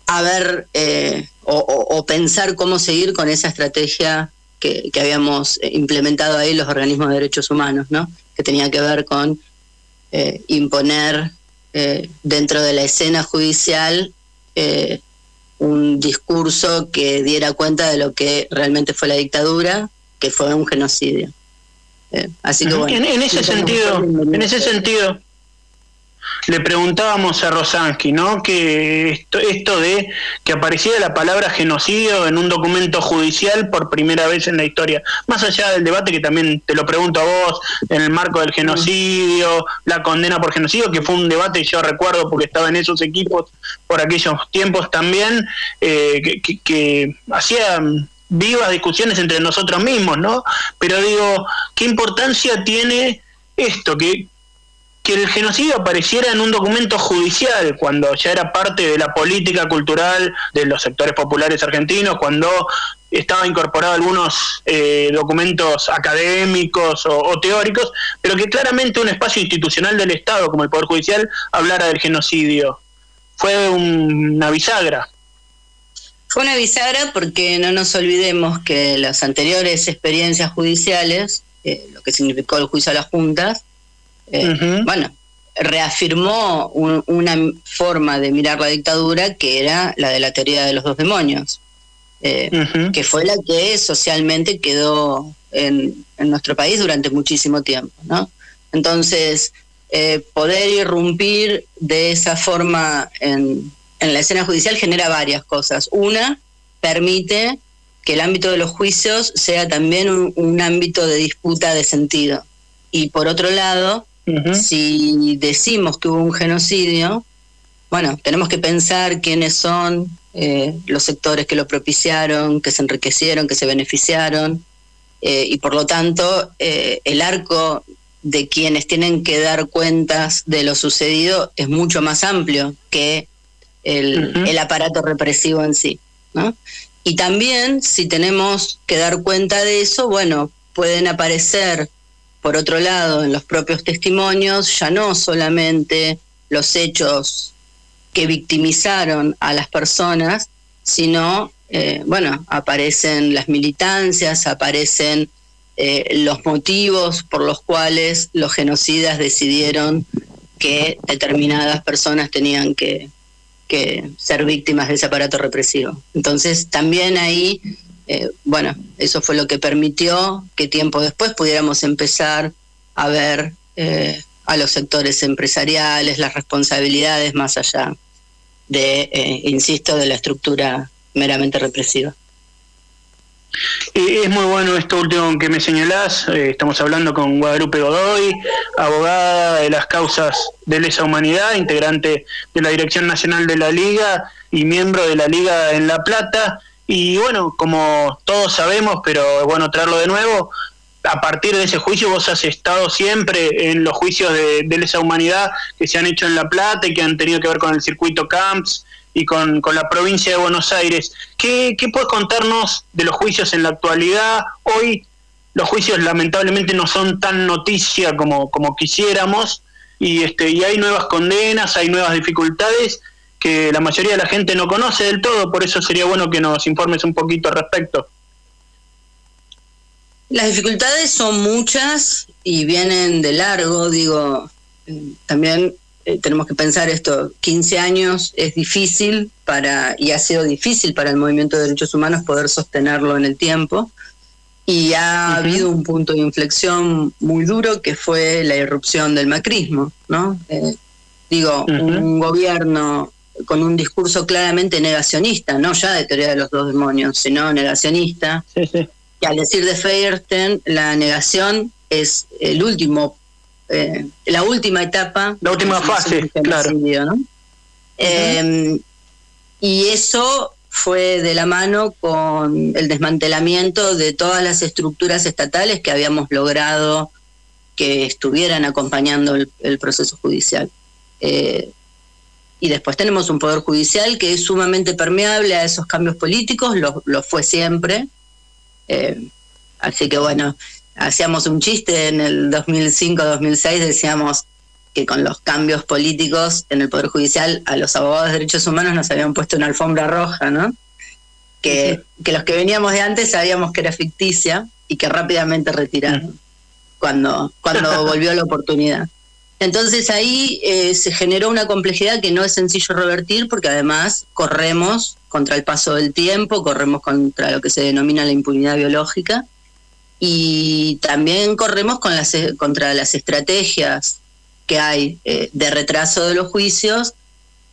a ver eh, o, o- o pensar cómo seguir con esa estrategia que, que habíamos eh, implementado ahí los organismos de derechos humanos, ¿no? que tenía que ver con eh, imponer eh, dentro de la escena judicial eh, un discurso que diera cuenta de lo que realmente fue la dictadura, que fue un genocidio. Eh, así que bueno.
en, en ese sentido, en ese sentido, le preguntábamos a Rosansky, ¿no? Que esto, esto de que apareciera la palabra genocidio en un documento judicial por primera vez en la historia, más allá del debate que también te lo pregunto a vos, en el marco del genocidio, la condena por genocidio, que fue un debate yo recuerdo porque estaba en esos equipos por aquellos tiempos también, eh, que, que hacía vivas discusiones entre nosotros mismos, ¿no? Pero digo, ¿qué importancia tiene esto? Que, que el genocidio apareciera en un documento judicial, cuando ya era parte de la política cultural de los sectores populares argentinos, cuando estaba incorporado algunos eh, documentos académicos o, teóricos, pero que claramente un espacio institucional del Estado, como el Poder Judicial, hablara del genocidio. Fue un, una bisagra.
Fue una bisagra porque no nos olvidemos que las anteriores experiencias judiciales, eh, lo que significó el juicio a las juntas, eh, uh -huh. bueno, reafirmó un, una forma de mirar la dictadura que era la de la teoría de los dos demonios, eh, uh -huh. que fue la que socialmente quedó en, en, nuestro país durante muchísimo tiempo, ¿no? Entonces, eh, poder irrumpir de esa forma en, en la escena judicial genera varias cosas. Una, permite que el ámbito de los juicios sea también un, un ámbito de disputa de sentido. Y por otro lado, uh -huh. si decimos que hubo un genocidio, bueno, tenemos que pensar quiénes son eh, los sectores que lo propiciaron, que se enriquecieron, que se beneficiaron, eh, y por lo tanto eh, el arco de quienes tienen que dar cuentas de lo sucedido es mucho más amplio que el, uh -huh. el aparato represivo en sí. ¿no? Y también, si tenemos que dar cuenta de eso, bueno, pueden aparecer, por otro lado, en los propios testimonios, ya no solamente los hechos que victimizaron a las personas, sino, eh, bueno, aparecen las militancias, aparecen eh, los motivos por los cuales los genocidas decidieron que determinadas personas tenían que, que ser víctimas de ese aparato represivo. Entonces, también ahí, eh, bueno, eso fue lo que permitió que tiempo después pudiéramos empezar a ver eh, a los sectores empresariales, las responsabilidades más allá de, eh, insisto, de la estructura meramente represiva.
Es muy bueno esto último que me señalás. Estamos hablando con Guadalupe Godoy, abogada de las causas de lesa humanidad, integrante de la Dirección Nacional de la Liga y miembro de la Liga en La Plata. Y bueno, como todos sabemos, pero es bueno traerlo de nuevo, a partir de ese juicio vos has estado siempre en los juicios de, de lesa humanidad que se han hecho en La Plata y que han tenido que ver con el circuito CAMPS y con, con, la provincia de Buenos Aires. ¿Qué, ¿Qué puedes contarnos de los juicios en la actualidad? Hoy los juicios lamentablemente no son tan noticia como, como quisiéramos y, este, y hay nuevas condenas, hay nuevas dificultades que la mayoría de la gente no conoce del todo, por eso sería bueno que nos informes un poquito al respecto.
Las dificultades son muchas y vienen de largo, digo, también eh, tenemos que pensar esto, 15 años es difícil para, y ha sido difícil para el movimiento de derechos humanos poder sostenerlo en el tiempo. Y ha uh -huh. habido un punto de inflexión muy duro que fue la irrupción del macrismo, ¿no? Eh, digo, uh -huh. un gobierno con un discurso claramente negacionista, no ya de teoría de los dos demonios, sino negacionista,
sí, sí.
que al decir de Feierten, la negación es el último eh, la última etapa.
La última fase, claro.
¿no? Uh -huh. eh, y eso fue de la mano con el desmantelamiento de todas las estructuras estatales que habíamos logrado que estuvieran acompañando el, el proceso judicial. Eh, y después tenemos un poder judicial que es sumamente permeable a esos cambios políticos, lo, lo fue siempre. Eh, así que bueno, hacíamos un chiste en el 2005-2006, decíamos que con los cambios políticos en el Poder Judicial a los abogados de derechos humanos nos habían puesto una alfombra roja, ¿no? Que, sí. que los que veníamos de antes sabíamos que era ficticia y que rápidamente retiraron sí. cuando, cuando *laughs* volvió la oportunidad. Entonces ahí eh, se generó una complejidad que no es sencillo revertir porque además corremos contra el paso del tiempo, corremos contra lo que se denomina la impunidad biológica y también corremos contra las estrategias que hay eh, de retraso de los juicios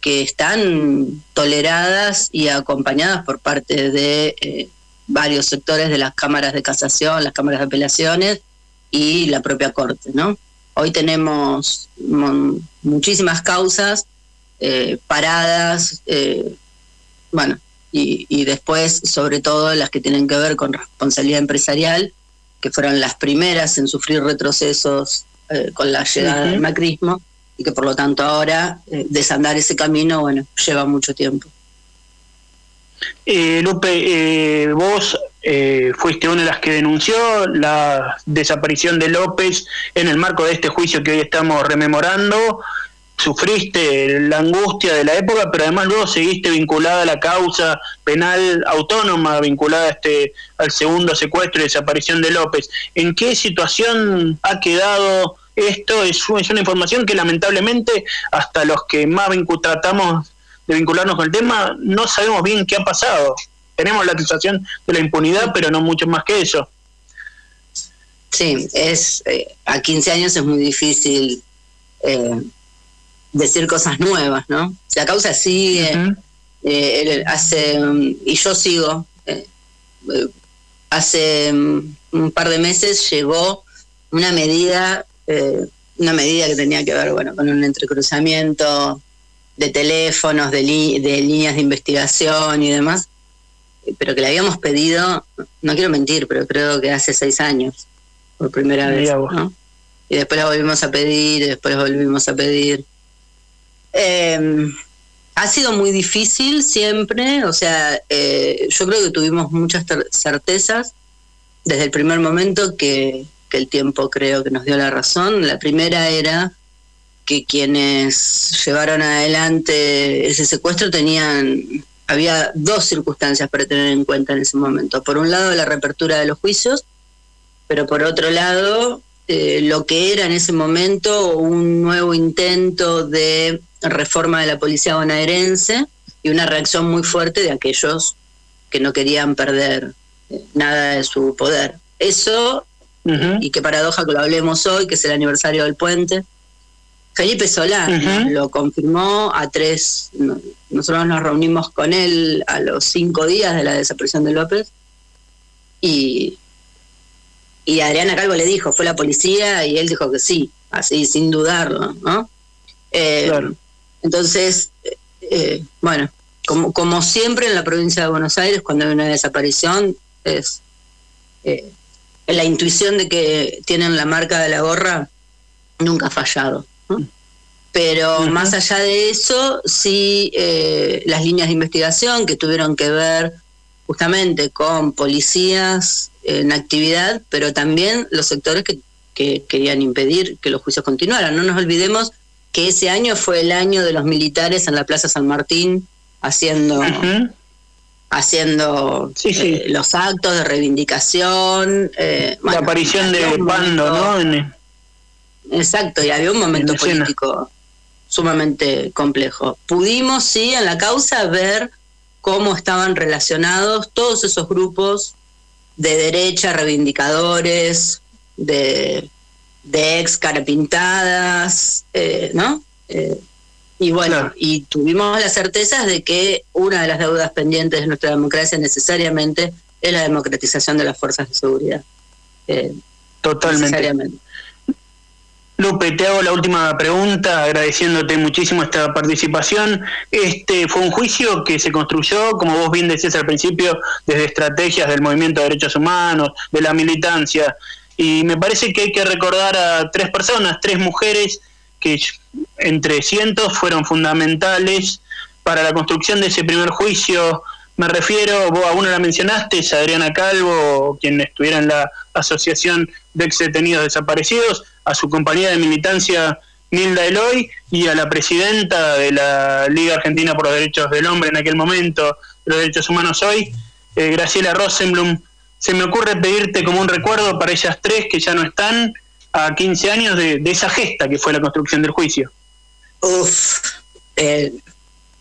que están toleradas y acompañadas por parte de eh, varios sectores de las cámaras de casación, las cámaras de apelaciones y la propia Corte, ¿no? Hoy tenemos muchísimas causas eh, paradas, eh, bueno, y, y, después, sobre todo, las que tienen que ver con responsabilidad empresarial, que fueron las primeras en sufrir retrocesos eh, con la llegada del macrismo, y que por lo tanto ahora desandar ese camino, bueno, lleva mucho tiempo.
Eh, Lupe, eh, vos eh, fuiste una de las que denunció la desaparición de López en el marco de este juicio que hoy estamos rememorando. Sufriste la angustia de la época, pero además luego seguiste vinculada a la causa penal autónoma, vinculada este, al segundo secuestro y desaparición de López. ¿En qué situación ha quedado esto? Es, es una información que lamentablemente hasta los que más tratamos de vincularnos con el tema, no sabemos bien qué ha pasado. Tenemos la sensación de la impunidad, pero no mucho más que eso.
Sí, es eh, a 15 años es muy difícil eh, decir cosas nuevas, ¿no? La causa sigue, eh, hace, y yo sigo, hace mm, un par de meses llegó una medida, una medida que tenía que ver, bueno, con un entrecruzamiento de teléfonos, de, de líneas de investigación y demás, pero que le habíamos pedido, no quiero mentir, pero creo que hace seis años, por primera vez. Y después la volvimos a pedir, y después la volvimos a pedir. Em, ha sido muy difícil siempre, o sea, eh, yo creo que tuvimos muchas certezas desde el primer momento que, que el tiempo creo que nos dio la razón. La primera era que quienes llevaron adelante ese secuestro tenían, había dos circunstancias para tener en cuenta en ese momento. Por un lado, la reapertura de los juicios, pero por otro lado, eh, lo que era en ese momento un nuevo intento de reforma de la policía bonaerense y una reacción muy fuerte de aquellos que no querían perder eh, nada de su poder. Eso, y qué paradoja que lo hablemos hoy, que es el aniversario del puente, Felipe Solá lo confirmó a tres, nosotros nos reunimos con él a los cinco días de la desaparición de López y, y Adriana Calvo le dijo, fue la policía y él dijo que sí, así sin dudarlo, ¿no? Eh, entonces, eh, bueno, como, como siempre en la provincia de Buenos Aires, cuando hay una desaparición, es eh, la intuición de que tienen la marca de la gorra nunca ha fallado. Pero más allá de eso, sí eh, las líneas de investigación que tuvieron que ver justamente con policías en actividad, pero también los sectores que, querían impedir que los juicios continuaran. No nos olvidemos que ese año fue el año de los militares en la Plaza San Martín haciendo haciendo eh, los actos de reivindicación.
Eh, la aparición de Pando, ¿no?
Exacto, y había un momento político sumamente complejo. Pudimos, sí, en la causa ver cómo estaban relacionados todos esos grupos de derecha, reivindicadores, de, de ex carapintadas, eh, ¿no? Eh, y bueno, y tuvimos las certezas de que una de las deudas pendientes de nuestra democracia necesariamente es la democratización de las fuerzas de seguridad.
Eh, Totalmente. Lupe, te hago la última pregunta, agradeciéndote muchísimo esta participación. Este fue un juicio que se construyó, como vos bien decías al principio, desde estrategias del movimiento de derechos humanos, de la militancia. Y me parece que hay que recordar a tres personas, tres mujeres que entre cientos fueron fundamentales para la construcción de ese primer juicio. Me refiero, vos a una la mencionaste, es Adriana Calvo, quien estuviera en la Asociación de Ex Detenidos Desaparecidos, a su compañía de militancia Nilda Eloy y a la presidenta de la Liga Argentina por los Derechos del Hombre en aquel momento, los derechos humanos hoy, eh, Graciela Rosenblum. Se me ocurre pedirte como un recuerdo para ellas tres que ya no están a 15 años de, esa gesta que fue la construcción del juicio.
Uf, eh,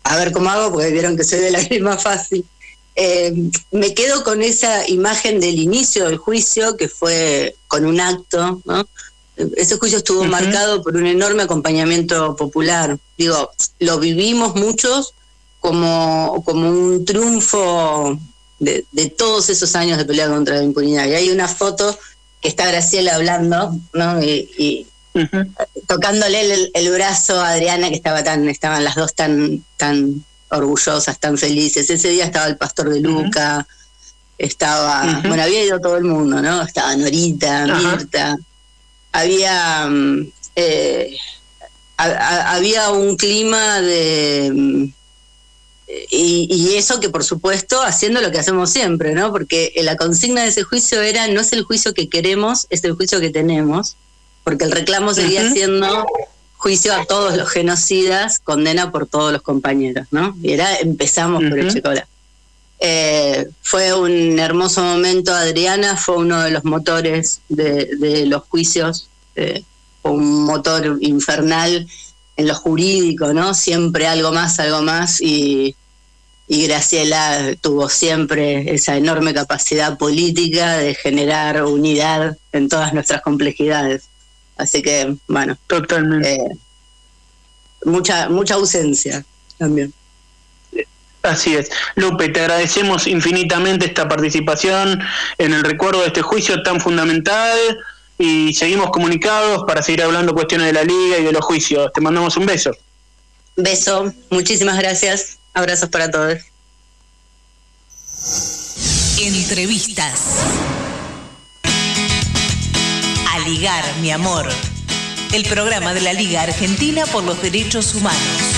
a ver cómo hago, porque vieron que soy de la misma fácil. Eh, me quedo con esa imagen del inicio del juicio, que fue con un acto, ¿no? Ese juicio estuvo marcado por un enorme acompañamiento popular. Digo, lo vivimos muchos como, como un triunfo de, de todos esos años de pelea contra la impunidad. Y hay una foto que está Graciela hablando, ¿no? Y, y tocándole el, el brazo a Adriana, que estaba tan, estaban las dos tan, tan orgullosas, tan felices. Ese día estaba el pastor de Luca, estaba, bueno, había ido todo el mundo, ¿no? Estaba Norita. Mirta, había, mm, eh, ha- ha- había un clima de... mm, y, y eso que por supuesto haciendo lo que hacemos siempre, ¿no? Porque la consigna de ese juicio era no es el juicio que queremos, es el juicio que tenemos, porque el reclamo seguía siendo juicio a todos los genocidas, condena por todos los compañeros, ¿no? Y era empezamos por
Ujú.
Echecola. Eh, fue un hermoso momento, Adriana fue uno de los motores de, de los juicios, eh, un motor infernal en lo jurídico, ¿no? Siempre algo más, algo más, y, y Graciela tuvo siempre esa enorme capacidad política de generar unidad en todas nuestras complejidades. Así que, bueno.
Totalmente.
mucha, mucha ausencia también.
Así es. Lupe, te agradecemos infinitamente esta participación en el recuerdo de este juicio tan fundamental y seguimos comunicados para seguir hablando cuestiones de la liga y de los juicios. Te mandamos un beso.
Beso, muchísimas gracias. Abrazos para todos.
Entrevistas. A ligar, mi amor. El programa de la Liga Argentina por los Derechos Humanos.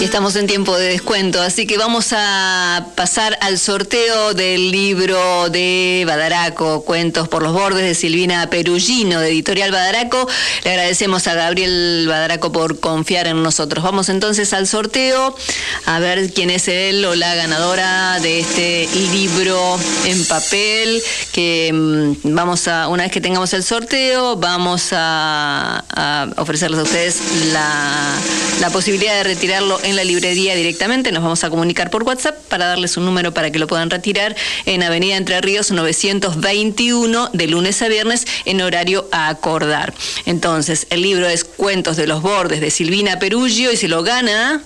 Y estamos en tiempo de descuento, así que vamos a pasar al sorteo del libro de Badaraco, Cuentos por los Bordes de Silvina Perugino, de Editorial Badaraco. Le agradecemos a Gabriel Badaraco por confiar en nosotros. Vamos entonces al sorteo, a ver quién es él o la ganadora de este libro en papel, que mm, vamos a, una vez que tengamos el sorteo, vamos a, ofrecerles a ustedes la, la posibilidad de retirarlo en la librería directamente. Nos vamos a comunicar por WhatsApp para darles un número para que lo puedan retirar en Avenida Entre Ríos 921 de lunes a viernes en horario a acordar. Entonces, el libro es Cuentos de los Bordes de Silvina Perugio y se lo gana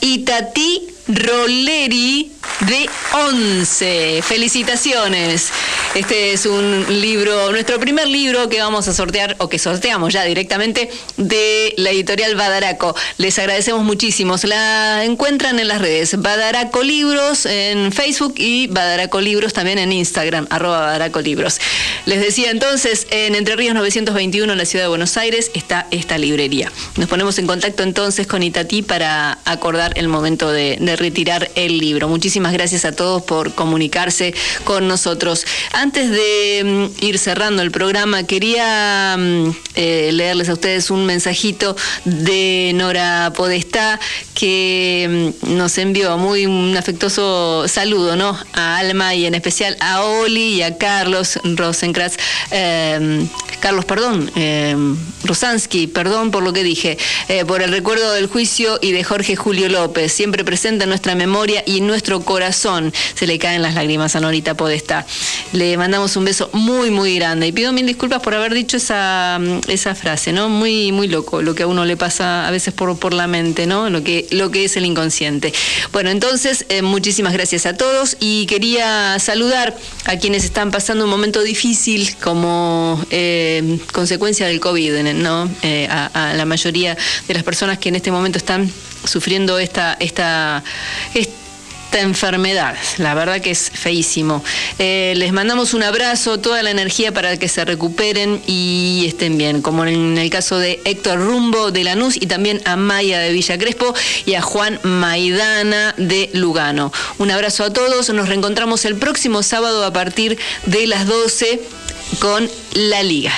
Itatí Rolleri de 11. Felicitaciones. Este es un libro, nuestro primer libro que vamos a sortear o que sorteamos ya directamente de la editorial Badaraco. Les agradecemos muchísimo. La encuentran en las redes Badaraco Libros en Facebook y Badaraco Libros también en Instagram, arroba Badaraco Libros. Les decía entonces, en Entre Ríos 921 en la ciudad de Buenos Aires está esta librería. Nos ponemos en contacto entonces con Itatí para acordar el momento de retirar el libro. Muchísimas gracias a todos por comunicarse con nosotros. Antes de mm, ir cerrando el programa, quería mm, eh, leerles a ustedes un mensajito de Nora Podestá que mm, nos envió muy un afectuoso saludo, ¿no? A Alma y en especial a Oli y a Carlos Rosenkratz. eh, Carlos, perdón, eh, Rosansky, perdón por lo que dije, eh, por el recuerdo del juicio y de Jorge Julio López, siempre presente nuestra memoria y en nuestro corazón. Se le caen las lágrimas a Norita Podestá. Le mandamos un beso muy, muy grande y pido mil disculpas por haber dicho esa, mm, esa frase, ¿no? Muy, muy loco lo que a uno le pasa a veces por, por la mente, ¿no? Lo que, lo que es el inconsciente. Bueno, entonces, eh, muchísimas gracias a todos y quería saludar a quienes están pasando un momento difícil como eh, consecuencia del COVID, ¿no? Eh, a la mayoría de las personas que en este momento están sufriendo esta, esta, esta enfermedad. La verdad que es feísimo. Eh, les mandamos un abrazo, toda la energía para que se recuperen y estén bien, como en el caso de Héctor Rumbo de Lanús y también a Maya de Villa Crespo y a Juan Maidana de Lugano. Un abrazo a todos, nos reencontramos el próximo sábado a partir de las 12 con La Liga.